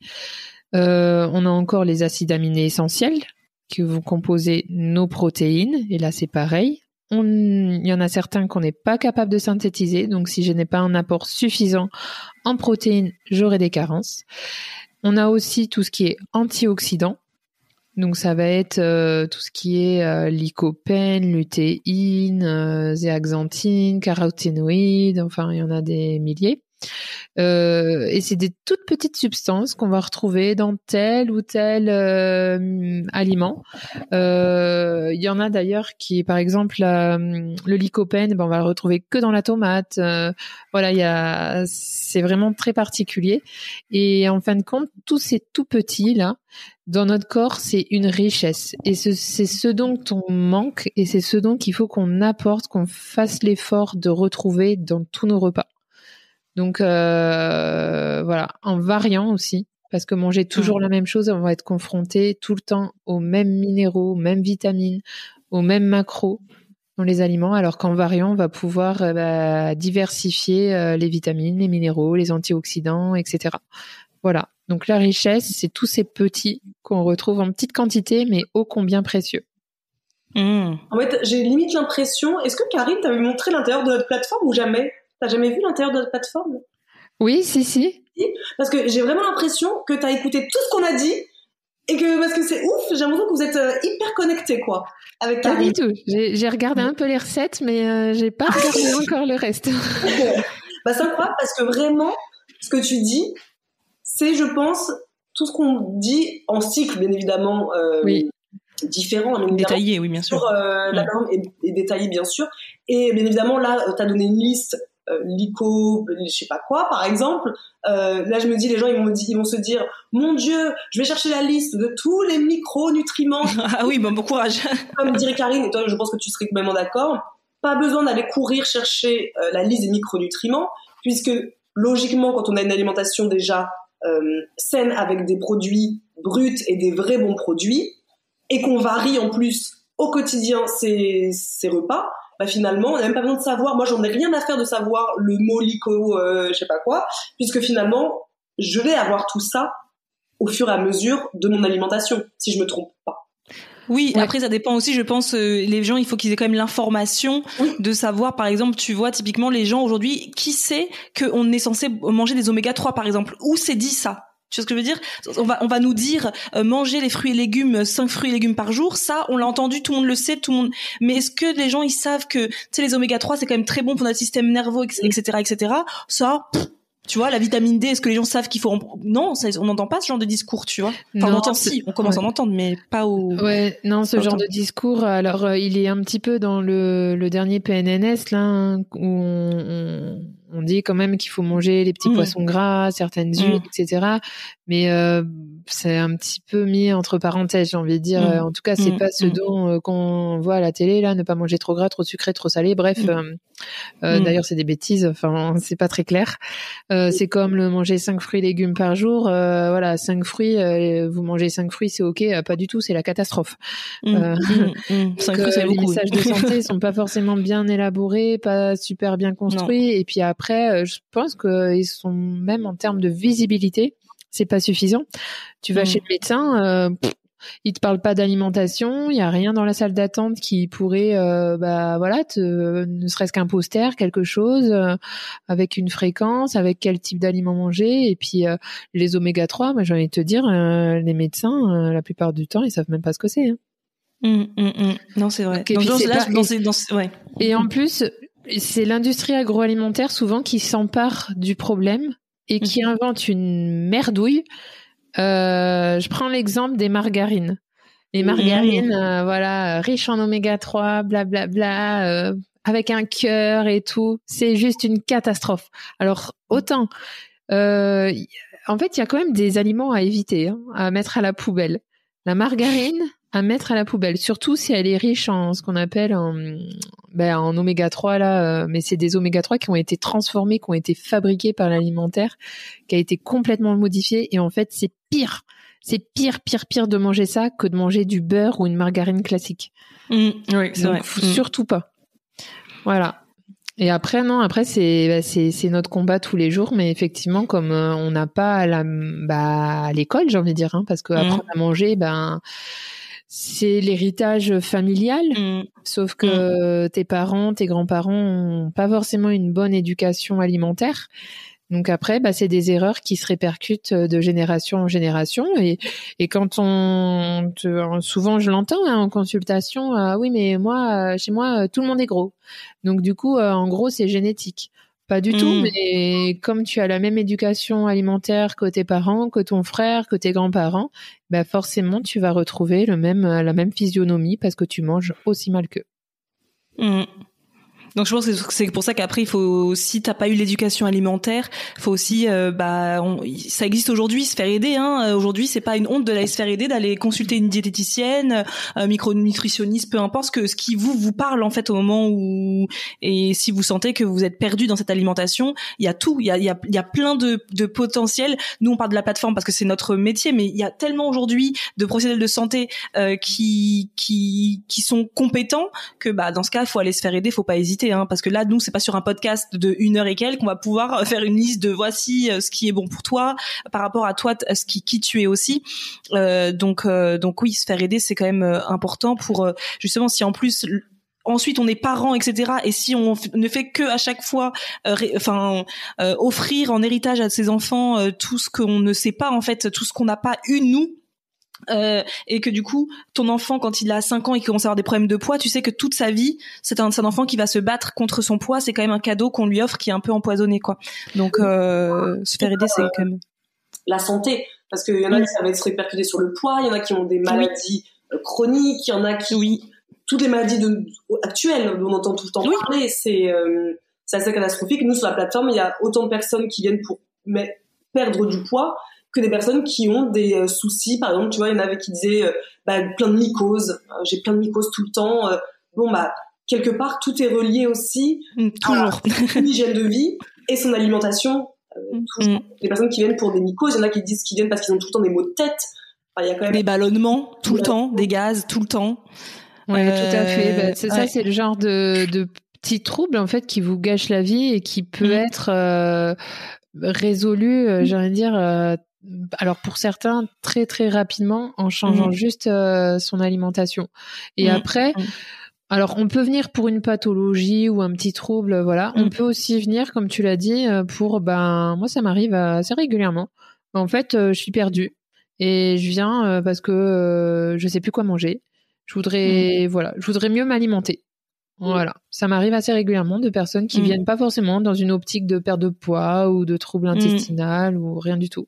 Speaker 1: Euh, on a encore les acides aminés essentiels qui vont composer nos protéines. Et là, c'est pareil il y en a certains qu'on n'est pas capable de synthétiser. Donc, si je n'ai pas un apport suffisant en protéines, j'aurai des carences. On a aussi tout ce qui est antioxydant. Donc, ça va être euh, tout ce qui est euh, lycopène, lutéine, euh, zéaxanthine, caroténoïdes. Enfin, il y en a des milliers. Euh, et c'est des toutes petites substances qu'on va retrouver dans tel ou tel euh, aliment. Euh, il y en a d'ailleurs qui, par exemple, le lycopène, ben, on va le retrouver que dans la tomate. voilà, il y a, c'est vraiment très particulier. Et en fin de compte, tous ces tout petits là, dans notre corps, c'est une richesse. Et c'est ce dont on manque et c'est ce dont il faut qu'on apporte, qu'on fasse l'effort de retrouver dans tous nos repas. Donc voilà, en variant aussi. Parce que manger toujours la même chose, on va être confronté tout le temps aux mêmes minéraux, aux mêmes vitamines, aux mêmes macros dans les aliments, alors qu'en variant, on va pouvoir bah, diversifier les vitamines, les minéraux, les antioxydants, etc. Voilà. Donc la richesse, c'est tous ces petits qu'on retrouve en petite quantité, mais ô combien précieux.
Speaker 3: Mmh. En fait, j'ai limite l'impression. Est-ce que Karine t'avait montré l'intérieur de notre plateforme ou jamais? T'as jamais vu l'intérieur de notre plateforme?
Speaker 1: Oui, si, si.
Speaker 3: Parce que j'ai vraiment l'impression que t'as écouté tout ce qu'on a dit et que parce que c'est ouf, j'ai l'impression que vous êtes euh, hyper connectés quoi avec.
Speaker 1: Pas du tout. J'ai regardé un peu les recettes, mais euh, j'ai pas regardé encore le reste.
Speaker 3: bah c'est incroyable parce que vraiment, ce que tu dis, c'est, je pense, tout ce qu'on dit en cycle, bien évidemment. Euh,
Speaker 1: oui.
Speaker 3: différent,
Speaker 4: détaillé, oui, bien sûr.
Speaker 3: Euh, La norme est, détaillée, bien sûr. Et bien évidemment, là, tu as donné une liste, euh, l'ICO, je sais pas quoi, par exemple. Euh, là, je me dis, les gens, ils vont, ils vont se dire, mon Dieu, je vais chercher la liste de tous les micronutriments.
Speaker 4: ah oui, bon, bon courage.
Speaker 3: Comme dirait Karine, et toi, je pense que tu serais complètement d'accord. Pas besoin d'aller courir chercher euh, la liste des micronutriments, puisque logiquement, quand on a une alimentation déjà saine avec des produits bruts et des vrais bons produits, et qu'on varie en plus au quotidien ces, ces repas, bah finalement, on n'a même pas besoin de savoir. Moi, j'en ai rien à faire de savoir le mot lico, euh, je sais pas quoi, puisque finalement, je vais avoir tout ça au fur et à mesure de mon alimentation, si je me trompe pas.
Speaker 4: Oui, après ça dépend aussi, je pense, euh, les gens, il faut qu'ils aient quand même l'information de savoir, par exemple, tu vois, typiquement les gens aujourd'hui, qui sait qu'on est censé manger des oméga 3 par exemple? Où c'est dit ça? Tu vois ce que je veux dire? On va on va nous dire euh, manger les fruits et légumes, 5 fruits et légumes par jour. Ça, on l'a entendu, tout le monde le sait, tout le monde. Mais est-ce que les gens ils savent que tu sais les oméga 3 c'est quand même très bon pour notre système nerveux, etc., etc. Ça, tu vois, la vitamine D, est-ce que les gens savent qu'il faut non, on n'entend pas ce genre de discours, tu vois. Enfin, on entend si, on commence à en entendre, mais pas au.
Speaker 1: Ouais, non, ce genre de discours. Alors, euh, il est un petit peu dans le, le dernier PNNS là hein, où on, on, dit quand même qu'il faut manger les petits mmh. poissons gras, certaines mmh. huiles, etc. Mais euh, c'est un petit peu mis entre parenthèses, j'ai envie de dire. Mmh. En tout cas, c'est pas ce dont euh, qu'on voit à la télé là, ne pas manger trop gras, trop sucré, trop salé. Bref, d'ailleurs, c'est des bêtises. Enfin, c'est pas très clair. Euh, c'est comme le manger cinq fruits et légumes par jour. Euh, voilà, cinq fruits, euh, vous mangez cinq fruits, c'est ok. pas du tout, c'est la catastrophe. Mmh, mmh, mmh. les messages de santé sont pas forcément bien élaborés, pas super bien construits. Et puis après, je pense qu'ils sont même en termes de visibilité, c'est pas suffisant. Tu vas chez le médecin, il te parle pas d'alimentation, il y a rien dans la salle d'attente qui pourrait, euh, bah voilà, te, ne serait-ce qu'un poster, quelque chose euh, avec une fréquence, avec quel type d'aliment manger, et puis euh, les oméga 3, moi j'ai envie de te dire, les médecins, la plupart du temps, ils savent même pas ce que c'est. Hein.
Speaker 4: Mmh, mmh, mmh. Non, c'est vrai.
Speaker 1: et en plus, c'est l'industrie agroalimentaire souvent qui s'empare du problème et qui invente une merdouille euh, je prends l'exemple des margarines. Les margarines, euh, voilà, riches en oméga 3, blablabla, bla, euh, avec un cœur et tout. C'est juste une catastrophe. Alors, autant, en fait, il y a quand même des aliments à éviter, hein, à mettre à la poubelle. La margarine, à mettre à la poubelle, surtout si elle est riche en ce qu'on appelle en, ben, en oméga 3 là, euh, mais c'est des oméga 3 qui ont été transformés, qui ont été fabriqués par l'alimentaire, qui a été complètement modifié et en fait c'est pire, c'est pire, pire, pire de manger ça que de manger du beurre ou une margarine classique.
Speaker 4: Mmh, oui, c'est vrai.
Speaker 1: Mmh. Surtout pas. Voilà. Et après non, après c'est bah, c'est notre combat tous les jours, mais effectivement comme euh, on n'a pas à la bah à l'école, j'ai envie de dire, hein, parce que mmh. à manger, ben c'est l'héritage familial, mm. sauf que mm. tes parents, tes grands-parents ont pas forcément une bonne éducation alimentaire. Donc après, bah, c'est des erreurs qui se répercutent de génération en génération. Et, et quand on, souvent je l'entends hein, en consultation, ah oui, mais moi, chez moi, tout le monde est gros. Donc du coup, euh, en gros, c'est génétique. Pas du tout, mm. mais comme tu as la même éducation alimentaire que tes parents, que ton frère, que tes grands-parents, bah forcément tu vas retrouver le même la même physionomie parce que tu manges aussi mal qu'eux.
Speaker 4: Mm. Donc je pense que c'est pour ça qu'après il faut si t'as pas eu l'éducation alimentaire, faut aussi euh, bah ça existe aujourd'hui se faire aider. Hein. Aujourd'hui c'est pas une honte de la se faire aider d'aller consulter une diététicienne, un micronutritionniste, peu importe ce que ce qui vous vous parle en fait au moment où et si vous sentez que vous êtes perdu dans cette alimentation, il y a tout, il y a y a, plein de de potentiel. Nous on parle de la plateforme parce que c'est notre métier, mais il y a tellement aujourd'hui de professionnels de santé euh, qui qui qui sont compétents que bah dans ce cas faut aller se faire aider, faut pas hésiter Hein, parce que là, nous, c'est pas sur un podcast de une heure et quelques qu'on va pouvoir faire une liste de voici euh, ce qui est bon pour toi par rapport à toi, ce qui qui tu es aussi. Euh, donc euh, donc oui, se faire aider, c'est quand même important pour justement si en plus ensuite on est parents, etc. Et si on ne fait que à chaque fois, enfin, offrir en héritage à ses enfants tout ce qu'on ne sait pas en fait, tout ce qu'on n'a pas eu nous, euh, et que du coup, ton enfant, quand il a 5 ans et qu'il commence à avoir des problèmes de poids, tu sais que toute sa vie, c'est un, un, enfant qui va se battre contre son poids. C'est quand même un cadeau qu'on lui offre qui est un peu empoisonné, quoi. Donc, euh, se faire aider, c'est quand même
Speaker 3: la santé, parce qu'il y en a qui ça va se répercuter sur le poids, il y en a qui ont des maladies euh, chroniques, il y en a qui oui. toutes les maladies de, actuelles dont on entend tout le temps parler, c'est euh, c'est assez catastrophique. Nous sur la plateforme, il y a autant de personnes qui viennent pour mais, perdre du poids que des personnes qui ont des euh, soucis. Par exemple, tu vois, il y en avait qui disaient euh, bah, plein de mycoses. Euh, j'ai plein de mycoses tout le temps. bon, bah, quelque part, tout est relié aussi
Speaker 4: mmh, toujours
Speaker 3: à l'hygiène de vie et son alimentation. Mmh. Les personnes qui viennent pour des mycoses, il y en a qui disent qu'ils viennent parce qu'ils ont tout le temps des maux de tête.
Speaker 4: il y a quand même... Des ballonnements tout le temps, des gaz tout le temps.
Speaker 1: Oui, tout à fait. Bah, c'est ça, c'est le genre de, de petits troubles en fait qui vous gâchent la vie et qui peut mmh. être résolu, j'ai envie de dire, alors pour certains très très rapidement en changeant mmh. juste euh, son alimentation. Et mmh. après, mmh. alors on peut venir pour une pathologie ou un petit trouble, voilà. On peut aussi venir, comme tu l'as dit, euh, pour ben moi ça m'arrive assez régulièrement. En fait, euh, je suis perdue et je viens parce que je sais plus quoi manger. Je voudrais voilà, je voudrais mieux m'alimenter. Voilà, ça m'arrive assez régulièrement de personnes qui mm. viennent pas forcément dans une optique de perte de poids ou de troubles mm. intestinal ou rien du tout.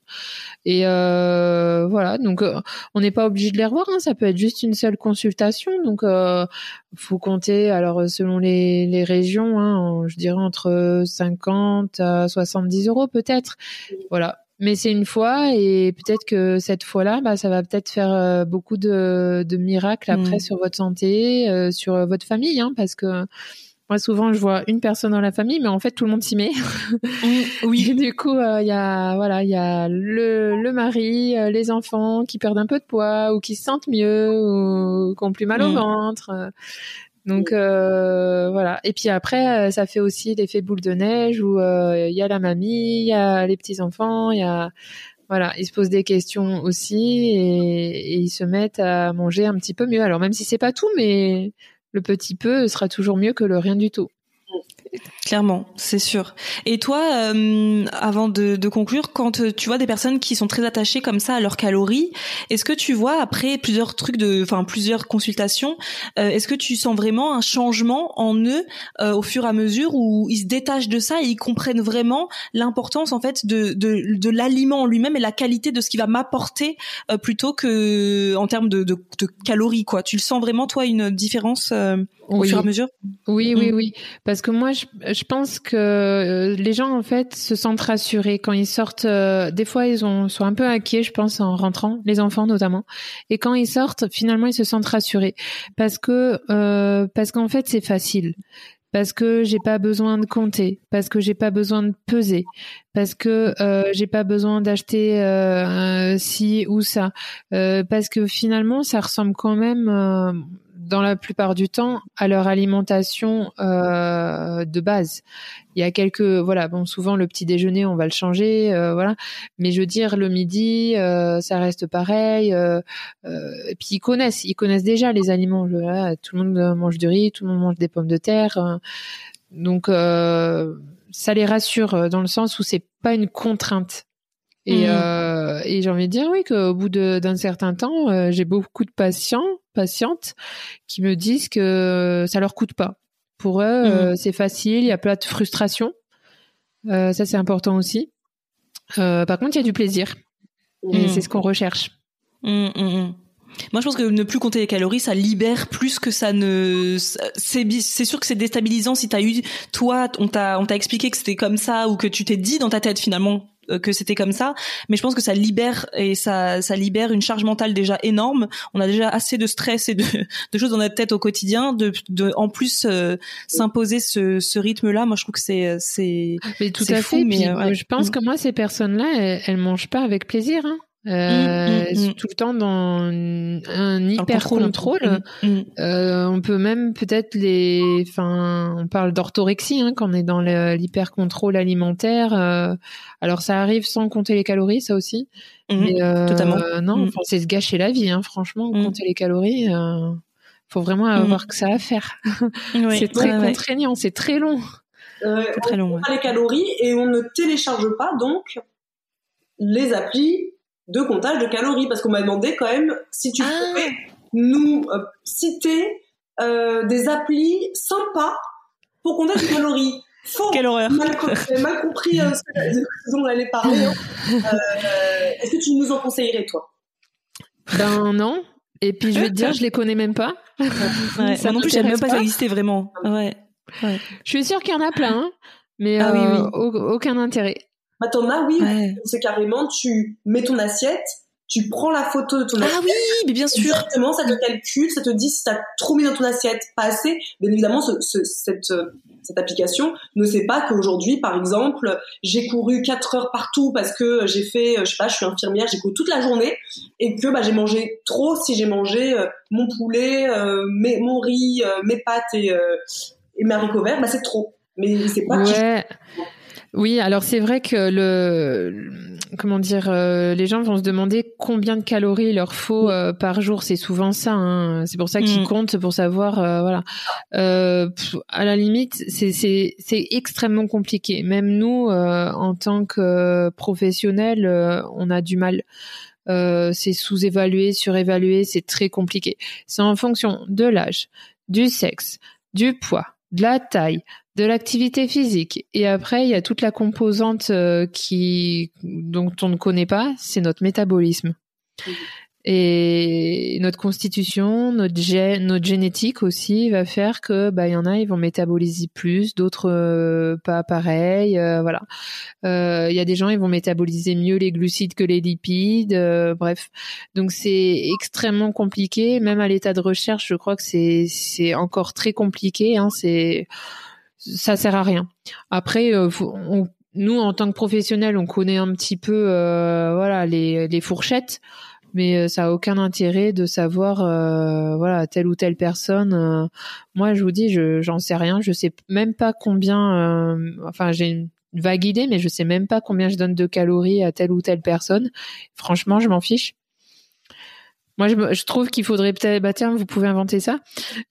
Speaker 1: Et euh, voilà, donc euh, on n'est pas obligé de les revoir, hein, ça peut être juste une seule consultation. Donc euh, faut compter, alors selon les, les régions, hein, je dirais entre 50 à 70 euros peut-être. Voilà, mais c'est une fois et peut-être que cette fois-là, bah, ça va peut-être faire euh, beaucoup de, de miracles après mm. sur votre santé, euh, sur votre famille, hein, parce que moi souvent je vois une personne dans la famille, mais en fait tout le monde s'y met. oui. du coup, euh, il y a voilà, il y a le, le mari, les enfants qui perdent un peu de poids ou qui se sentent mieux ou qui ont plus mal au mm. ventre. Donc euh, voilà. Et puis après, euh, ça fait aussi l'effet boule de neige où euh, il y a la mamie, il y a les petits enfants, il y a voilà, ils se posent des questions aussi et, et, ils se mettent à manger un petit peu mieux. Alors même si c'est pas tout, mais le petit peu sera toujours mieux que le rien du tout.
Speaker 4: Clairement, c'est sûr. Et toi, euh, avant de, de, conclure, quand euh, tu vois des personnes qui sont très attachées comme ça à leurs calories, est-ce que tu vois après plusieurs trucs de, enfin plusieurs consultations, euh, est-ce que tu sens vraiment un changement en eux au fur et à mesure où ils se détachent de ça et ils comprennent vraiment l'importance en fait de de, de l'aliment en lui-même et la qualité de ce qui va m'apporter plutôt que en termes de, de, de, calories quoi? Tu le sens vraiment toi une différence au fur et à mesure
Speaker 1: Oui, oui, mm. oui. Parce que moi, je, je pense que euh, les gens, en fait, se sentent rassurés quand ils sortent. Euh, des fois, ils ont, sont un peu inquiets, je pense, en rentrant, les enfants notamment. Et quand ils sortent, finalement, ils se sentent rassurés. Parce que, euh, parce qu'en fait, c'est facile parce que j'ai pas besoin de compter, parce que j'ai pas besoin de peser, parce que euh, j'ai pas besoin d'acheter euh, ci ou ça, euh, parce que finalement ça ressemble quand même euh, dans la plupart du temps à leur alimentation euh, de base. Il y a quelques voilà bon souvent le petit déjeuner on va le changer euh, voilà. Mais je veux dire le midi euh, ça reste pareil euh, et puis ils connaissent ils connaissent déjà les aliments. Tout le monde mange du riz tout le monde mange des pommes de terre donc ça les rassure dans le sens où c'est pas une contrainte et, mmh. et j'ai envie de dire oui qu'au bout d'un certain temps, j'ai beaucoup de patients patientes qui me disent que ça leur coûte pas. Pour eux, euh, mmh. c'est facile, il y a pas de frustration. Euh, ça, c'est important aussi. Euh, par contre, il y a du plaisir. Et mmh. c'est ce qu'on recherche.
Speaker 4: Moi, je pense que ne plus compter les calories, ça libère plus que ça ne. C'est sûr que c'est déstabilisant si t'as eu toi, on t'a on t'a expliqué que c'était comme ça ou que tu t'es dit dans ta tête finalement euh, que c'était comme ça. Mais je pense que ça libère et ça ça libère une charge mentale déjà énorme. On a déjà assez de stress et de, de choses dans notre tête au quotidien. De, de en plus euh, s'imposer ce, ce rythme-là, moi je trouve que c'est c'est.
Speaker 1: Mais tout à
Speaker 4: fou,
Speaker 1: fait. Mais euh, je pense mm. que moi ces personnes-là, elles, elles mangent pas avec plaisir. Hein. Euh, mmh, mmh, mmh. tout le temps dans un hyper contrôle. Euh, on peut même peut-être les, enfin, on parle d'orthorexie hein, quand on est dans l'hyper contrôle alimentaire. Euh, alors ça arrive sans compter les calories, ça aussi. Mais, euh, totalement. non, c'est se gâcher la vie, hein, franchement, compter les calories. faut vraiment avoir que ça à faire. c'est très contraignant, c'est très long.
Speaker 5: c'est très long. On ouais. les calories et on ne télécharge pas donc les applis de comptage de calories parce qu'on m'a demandé quand même si tu ah. pouvais nous euh, citer euh, des applis sympas pour compter des calories.
Speaker 4: Faux. Quelle horreur.
Speaker 5: Mal, mal compris euh, ce dont on allait parler. Hein. Euh, Est-ce que tu nous en conseillerais toi?
Speaker 1: Ben non. Et puis je vais te dire, je les connais même pas.
Speaker 4: Ouais, ça non plus, je savais même pas, ça existait vraiment. Ouais.
Speaker 1: ouais. Je suis sûre qu'il y en a plein, hein, mais ah, oui, oui. aucun intérêt.
Speaker 5: Maintenant, oui, c'est carrément, tu mets ton assiette, tu prends la photo de ton assiette.
Speaker 4: Ah oui, mais bien sûr.
Speaker 5: Exactement, ça te calcule, ça te dit si t'as trop mis dans ton assiette, pas assez. Bien évidemment, ce, ce, cette, euh, cette application ne sait pas qu'aujourd'hui, par exemple, j'ai couru 4 heures partout parce que j'ai fait, euh, je sais pas, je suis infirmière, j'ai couru toute la journée et que bah, j'ai mangé trop si j'ai mangé euh, mon poulet, mes, mon riz, mes pâtes et, et mes haricots verts, bah c'est trop. Mais c'est pas
Speaker 1: ouais. Oui, alors c'est vrai que le comment dire, euh, les gens vont se demander combien de calories il leur faut euh, par jour. C'est souvent ça. Hein. C'est pour ça qu'ils mm. comptent pour savoir. Euh, voilà. à la limite, c'est c'est c'est extrêmement compliqué. Même nous, en tant que professionnels, on a du mal. c'est sous-évalué, surévalué, c'est très compliqué. C'est en fonction de l'âge, du sexe, du poids, de la taille, de l'activité physique. Et après, il y a toute la composante euh, qui dont on ne connaît pas, c'est notre métabolisme. Et notre constitution, notre, notre génétique aussi va faire que bah il y en a ils vont métaboliser plus, d'autres euh, pas pareil. Euh, voilà, il y a des gens ils vont métaboliser mieux les glucides que les lipides. bref, donc c'est extrêmement compliqué. Même à l'état de recherche, je crois que c'est c'est encore très compliqué. Hein, c'est ça sert à rien. Après, euh, nous en tant que professionnels, on connaît un petit peu, euh, voilà, les, les fourchettes, mais euh, ça a aucun intérêt de savoir, voilà, telle ou telle personne. moi, je vous dis, je j'en sais rien. Je sais même pas combien. enfin, j'ai une vague idée, mais je sais même pas combien je donne de calories à telle ou telle personne. Franchement, je m'en fiche. Moi, je, je trouve qu'il faudrait peut-être, bah tiens, vous pouvez inventer ça,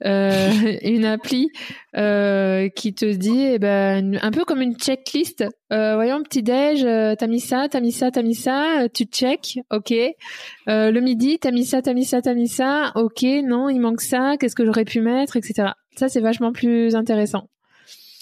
Speaker 1: euh, une appli euh, qui te dit, eh ben, un peu comme une checklist. Euh, voyons, petit déj, euh, t'as mis ça, t'as mis ça, t'as mis ça, tu check, ok. Euh, le midi, t'as mis ça, t'as mis ça, t'as mis ça, ok. Non, il manque ça. Qu'est-ce que j'aurais pu mettre, etc. Ça, c'est vachement plus intéressant.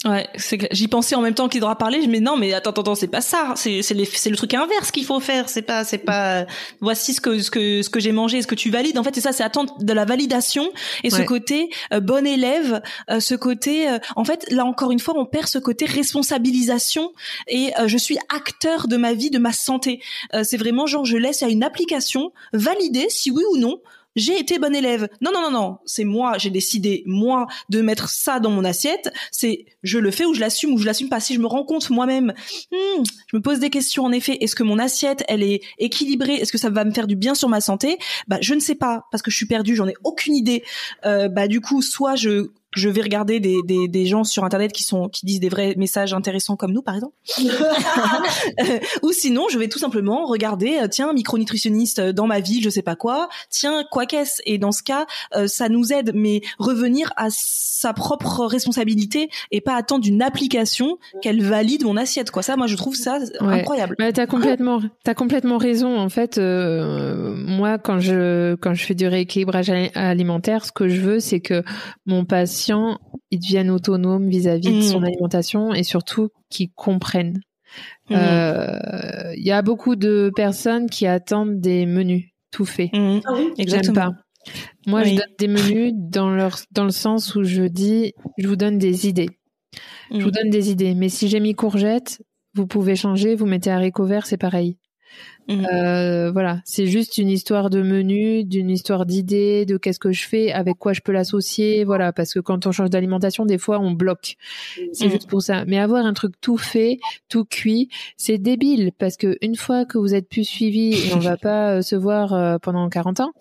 Speaker 4: Ouais, j'y pensais en même temps qu'il devra parler, mais non, mais attends, attends, c'est pas ça, c'est c'est le truc inverse qu'il faut faire, c'est pas c'est pas voici ce que ce que ce que j'ai mangé, ce que tu valides. En fait, c'est ça, c'est attendre de la validation et ce côté euh, bon élève, euh, ce côté euh, en fait, là encore une fois, on perd ce côté responsabilisation et je suis acteur de ma vie, de ma santé. c'est vraiment genre je laisse à une application valider si oui ou non j'ai été bon élève. Non, non, non, non. C'est moi, j'ai décidé, moi, de mettre ça dans mon assiette. C'est, je le fais ou je l'assume ou je l'assume pas. Si je me rends compte moi-même, hmm, je me pose des questions, en effet. Est-ce que mon assiette, elle est équilibrée? Est-ce que ça va me faire du bien sur ma santé? Bah, je ne sais pas parce que je suis perdue, j'en ai aucune idée. Euh, bah, du coup, soit je je vais regarder des, des, des, gens sur internet qui sont qui disent des vrais messages intéressants comme nous par exemple. Ou sinon je vais tout simplement regarder euh, tiens micronutritionniste dans ma vie je sais pas quoi. Tiens quoi qu'est-ce? Et dans ce cas euh, ça nous aide mais revenir à sa propre responsabilité et pas attendre une application qu'elle valide mon assiette quoi. Ça moi je trouve ça incroyable.
Speaker 1: Bah, t'as complètement t'as complètement raison. En fait euh, moi quand je quand je fais du rééquilibrage alimentaire ce que je veux c'est que mon patient ils deviennent autonomes vis-à-vis de son mmh. alimentation et surtout qu'ils comprennent. Mmh. Euh, il y a beaucoup de personnes qui attendent des menus tout fait.
Speaker 4: Mmh. Ah oui, exactement.
Speaker 1: pas. Moi, je donne des menus dans leur dans le sens où je dis, je vous donne des idées. Je vous mmh. donne des idées. Mais si j'ai mis courgette, vous pouvez changer. Vous mettez haricots verts, c'est pareil. Mhm. Euh, voilà, c'est juste une histoire de menu, d'une histoire d'idée, de qu'est-ce que je fais, avec quoi je peux l'associer, voilà, parce que quand on change d'alimentation, des fois on bloque. C'est mhm. juste pour ça. Mais avoir un truc tout fait, tout cuit, c'est débile parce que une fois que vous êtes plus suivi et on va pas euh, se voir euh, pendant 40 ans,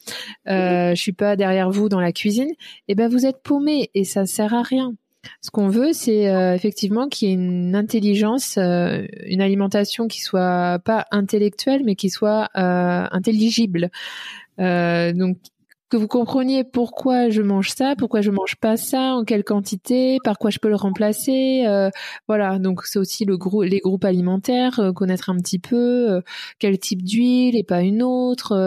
Speaker 1: euh, je suis pas derrière vous dans la cuisine, et ben vous êtes paumé et ça sert à rien. Ce qu'on veut, c'est euh, effectivement qu'il y ait une intelligence, euh, une alimentation qui soit pas intellectuelle, mais qui soit euh, intelligible. donc que vous compreniez pourquoi je mange ça, pourquoi je mange pas ça, en quelle quantité, par quoi je peux le remplacer. voilà, donc c'est aussi le les groupes alimentaires, connaître un petit peu quel type d'huile et pas une autre.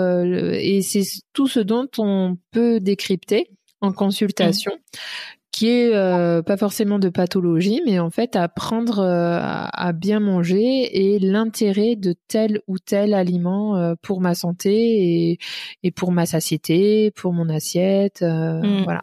Speaker 1: et c'est tout ce dont on peut décrypter en consultation. Mmh qui est euh, pas forcément de pathologie, mais en fait apprendre euh, à, bien manger et l'intérêt de tel ou tel aliment euh, pour ma santé et, et, pour ma satiété, pour mon assiette, mmh. voilà.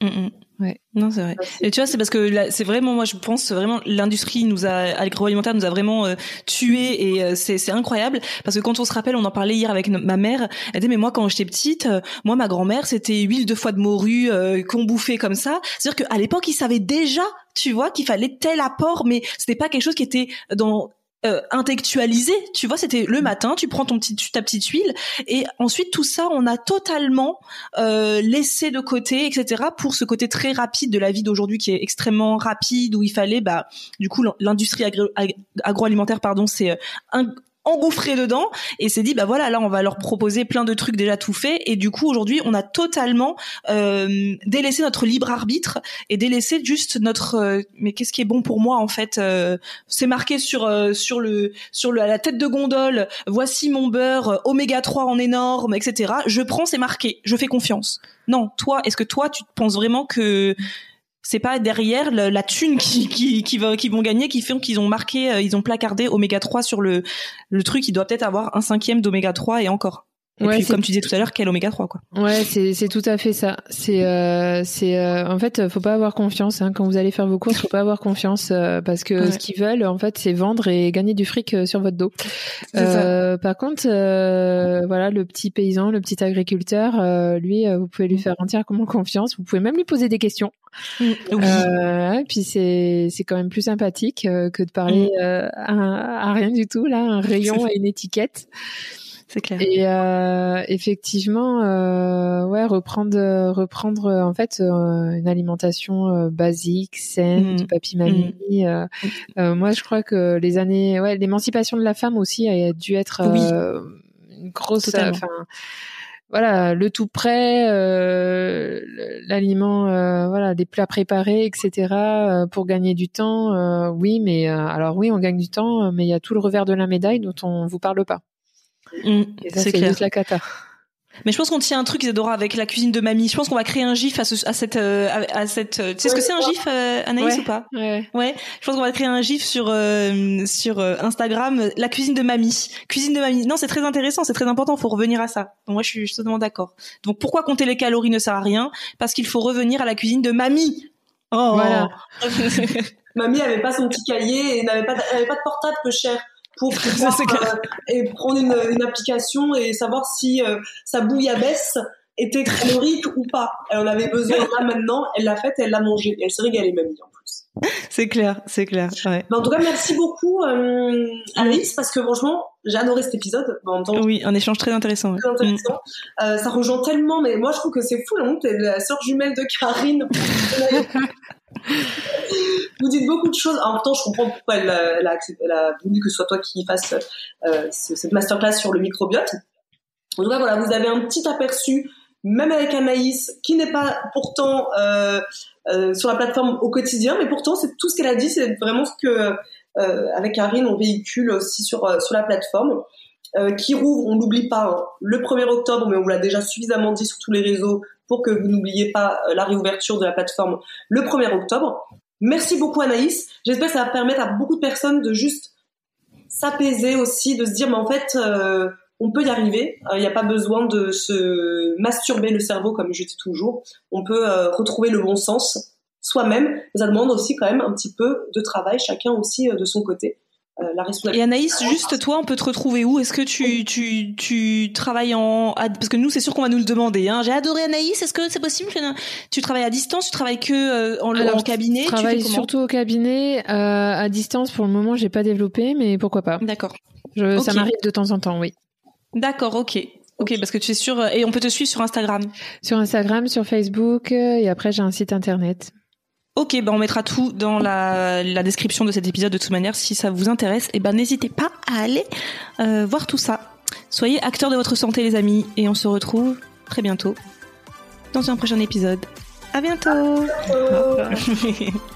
Speaker 4: Mmh, mmh. Ouais, non, c'est vrai. Et tu vois, c'est parce que c'est vraiment, moi, je pense vraiment, l'industrie nous a, agroalimentaire nous a vraiment euh, tué et euh, c'est, c'est incroyable parce que quand on se rappelle, on en parlait hier avec ma mère. Elle disait, mais moi, quand j'étais petite, euh, moi, ma grand-mère, c'était huile de foie de morue qu'on bouffait comme ça. C'est-à-dire qu'à l'époque, ils savaient déjà, tu vois, qu'il fallait tel apport, mais c'était pas quelque chose qui était dans euh, intellectualisé, tu vois, c'était le matin, tu prends ton petit, ta petite huile, et ensuite tout ça, on a totalement euh, laissé de côté, etc. Pour ce côté très rapide de la vie d'aujourd'hui qui est extrêmement rapide, où il fallait, bah, du coup, l'industrie agroalimentaire, pardon, c'est euh, un, engouffré dedans et s'est dit bah voilà là on va leur proposer plein de trucs déjà tout faits. Et du coup aujourd'hui on a totalement euh, délaissé notre libre arbitre et délaissé juste notre euh, mais qu'est-ce qui est bon pour moi en fait euh, c'est marqué sur euh, sur le sur le, à la tête de gondole voici mon beurre oméga 3 en énorme etc je prends c'est marqué. Je fais confiance. Non toi est-ce que toi tu penses vraiment que c'est pas derrière la thune qui qui qui, va, qui vont gagner qui font qu'ils ont marqué euh, ils ont placardé oméga 3 sur le le truc. Il doit peut-être avoir un cinquième d'oméga 3 et encore et puis, comme tu disais tout à l'heure, quel oméga 3 quoi.
Speaker 1: Ouais, c'est c'est tout à fait ça. C'est euh, c'est euh, en fait, faut pas avoir confiance hein. quand vous allez faire vos courses, faut pas avoir confiance euh, parce que ce qu'ils veulent en fait, c'est vendre et gagner du fric euh, sur votre dos. par contre, voilà, le petit paysan, le petit agriculteur, lui, vous pouvez lui faire entièrement confiance. Vous pouvez même lui poser des questions. Mm. et puis c'est c'est quand même plus sympathique que de parler mm. à, à, rien du tout là, un rayon et une étiquette
Speaker 4: c'est clair.
Speaker 1: Et euh, effectivement, euh, ouais, reprendre, reprendre en fait euh, une alimentation euh, basique, saine, mmh. papy mamie. Mmh. Euh, moi, je crois que les années, ouais, l'émancipation de la femme aussi a dû être une grosse. Enfin, voilà, le tout prêt, l'aliment, voilà, des plats préparés, etc. pour gagner du temps. oui, mais alors oui, on gagne du temps, mais il y a tout le revers de la médaille dont on vous parle pas.
Speaker 4: Mm, c'est clair.
Speaker 1: Juste la cata.
Speaker 4: Mais je pense qu'on tient un truc Isadora avec la cuisine de mamie. Je pense qu'on va créer un gif à, ce, à cette euh, à, cette. Euh, tu sais ce que c'est un gif, euh, Anaïs ou pas?
Speaker 1: ouais.
Speaker 4: ouais. Je pense qu'on va créer un gif sur sur Instagram. La cuisine de mamie. Cuisine de mamie. Non, c'est très intéressant, c'est très important. Faut revenir à ça. Donc moi, je suis, totalement d'accord. Donc pourquoi compter les calories ne sert à rien? Parce qu'il faut revenir à la cuisine de mamie.
Speaker 1: Oh. Voilà.
Speaker 3: mamie avait pas son petit cahier et n'avait pas avait pas de portable peu cher pour pouvoir euh, et prendre une, une, application et savoir si euh, sa bouille à baisse était calorique ou pas. Elle en avait besoin là maintenant, elle l'a faite, elle l'a mangée. Elle s'est régalée même en plus.
Speaker 4: C'est clair, c'est clair. Ouais.
Speaker 3: en tout cas, merci beaucoup euh, Alice parce que franchement, j'ai adoré cet épisode. En temps,
Speaker 4: oui, un échange très intéressant.
Speaker 3: Très intéressant. Mm. Euh, ça rejoint tellement, mais moi je trouve que c'est fou là. T'es la sœur jumelle de Karine. Vous dites beaucoup de choses. En même temps, je comprends pourquoi elle, elle, a, voulu que ce soit toi qui fasse euh, cette masterclass sur le microbiote. En tout cas, voilà, vous avez un petit aperçu, même avec Anaïs, qui n'est pas pourtant euh, euh, sur la plateforme au quotidien, mais pourtant, c'est tout ce qu'elle a dit, c'est vraiment ce que, avec Karine, on véhicule aussi sur, sur la plateforme. Qui rouvre, on n'oublie pas, hein, le 1er octobre, mais on vous l'a déjà suffisamment dit sur tous les réseaux pour que vous n'oubliez pas euh, la réouverture de la plateforme le 1er octobre. Merci beaucoup Anaïs. J'espère que ça va permettre à beaucoup de personnes de juste s'apaiser aussi, de se dire mais en fait euh,
Speaker 5: on peut y arriver. Il n'y a pas besoin de se masturber le cerveau, comme je dis toujours. On peut retrouver le bon sens soi-même. Ça demande aussi quand même un petit peu de travail, chacun aussi de son côté. Euh,
Speaker 4: Et Anaïs, juste toi, on peut te retrouver où? Est-ce que tu, tu, tu travailles en... Parce que nous, c'est sûr qu'on va nous le demander. Hein. J'ai adoré Anaïs, est-ce que c'est possible? Tu travailles à distance Tu travailles que euh, en, en, cabinet
Speaker 1: Je travaille surtout au cabinet. Euh, à distance, pour le moment, j'ai pas développé, mais pourquoi pas
Speaker 4: D'accord.
Speaker 1: Ça m'arrive de temps en temps, oui.
Speaker 4: D'accord, ok. Ok, parce que tu es sûr... Et on peut te suivre sur Instagram
Speaker 1: Sur Instagram, sur Facebook, et après j'ai un site internet.
Speaker 4: Ok, ben on mettra tout dans la, la, description de cet épisode de toute manière. Si ça vous intéresse, et eh ben n'hésitez pas à aller euh, voir tout ça. Soyez acteurs de votre santé, les amis, et on se retrouve très bientôt dans un prochain épisode. À bientôt.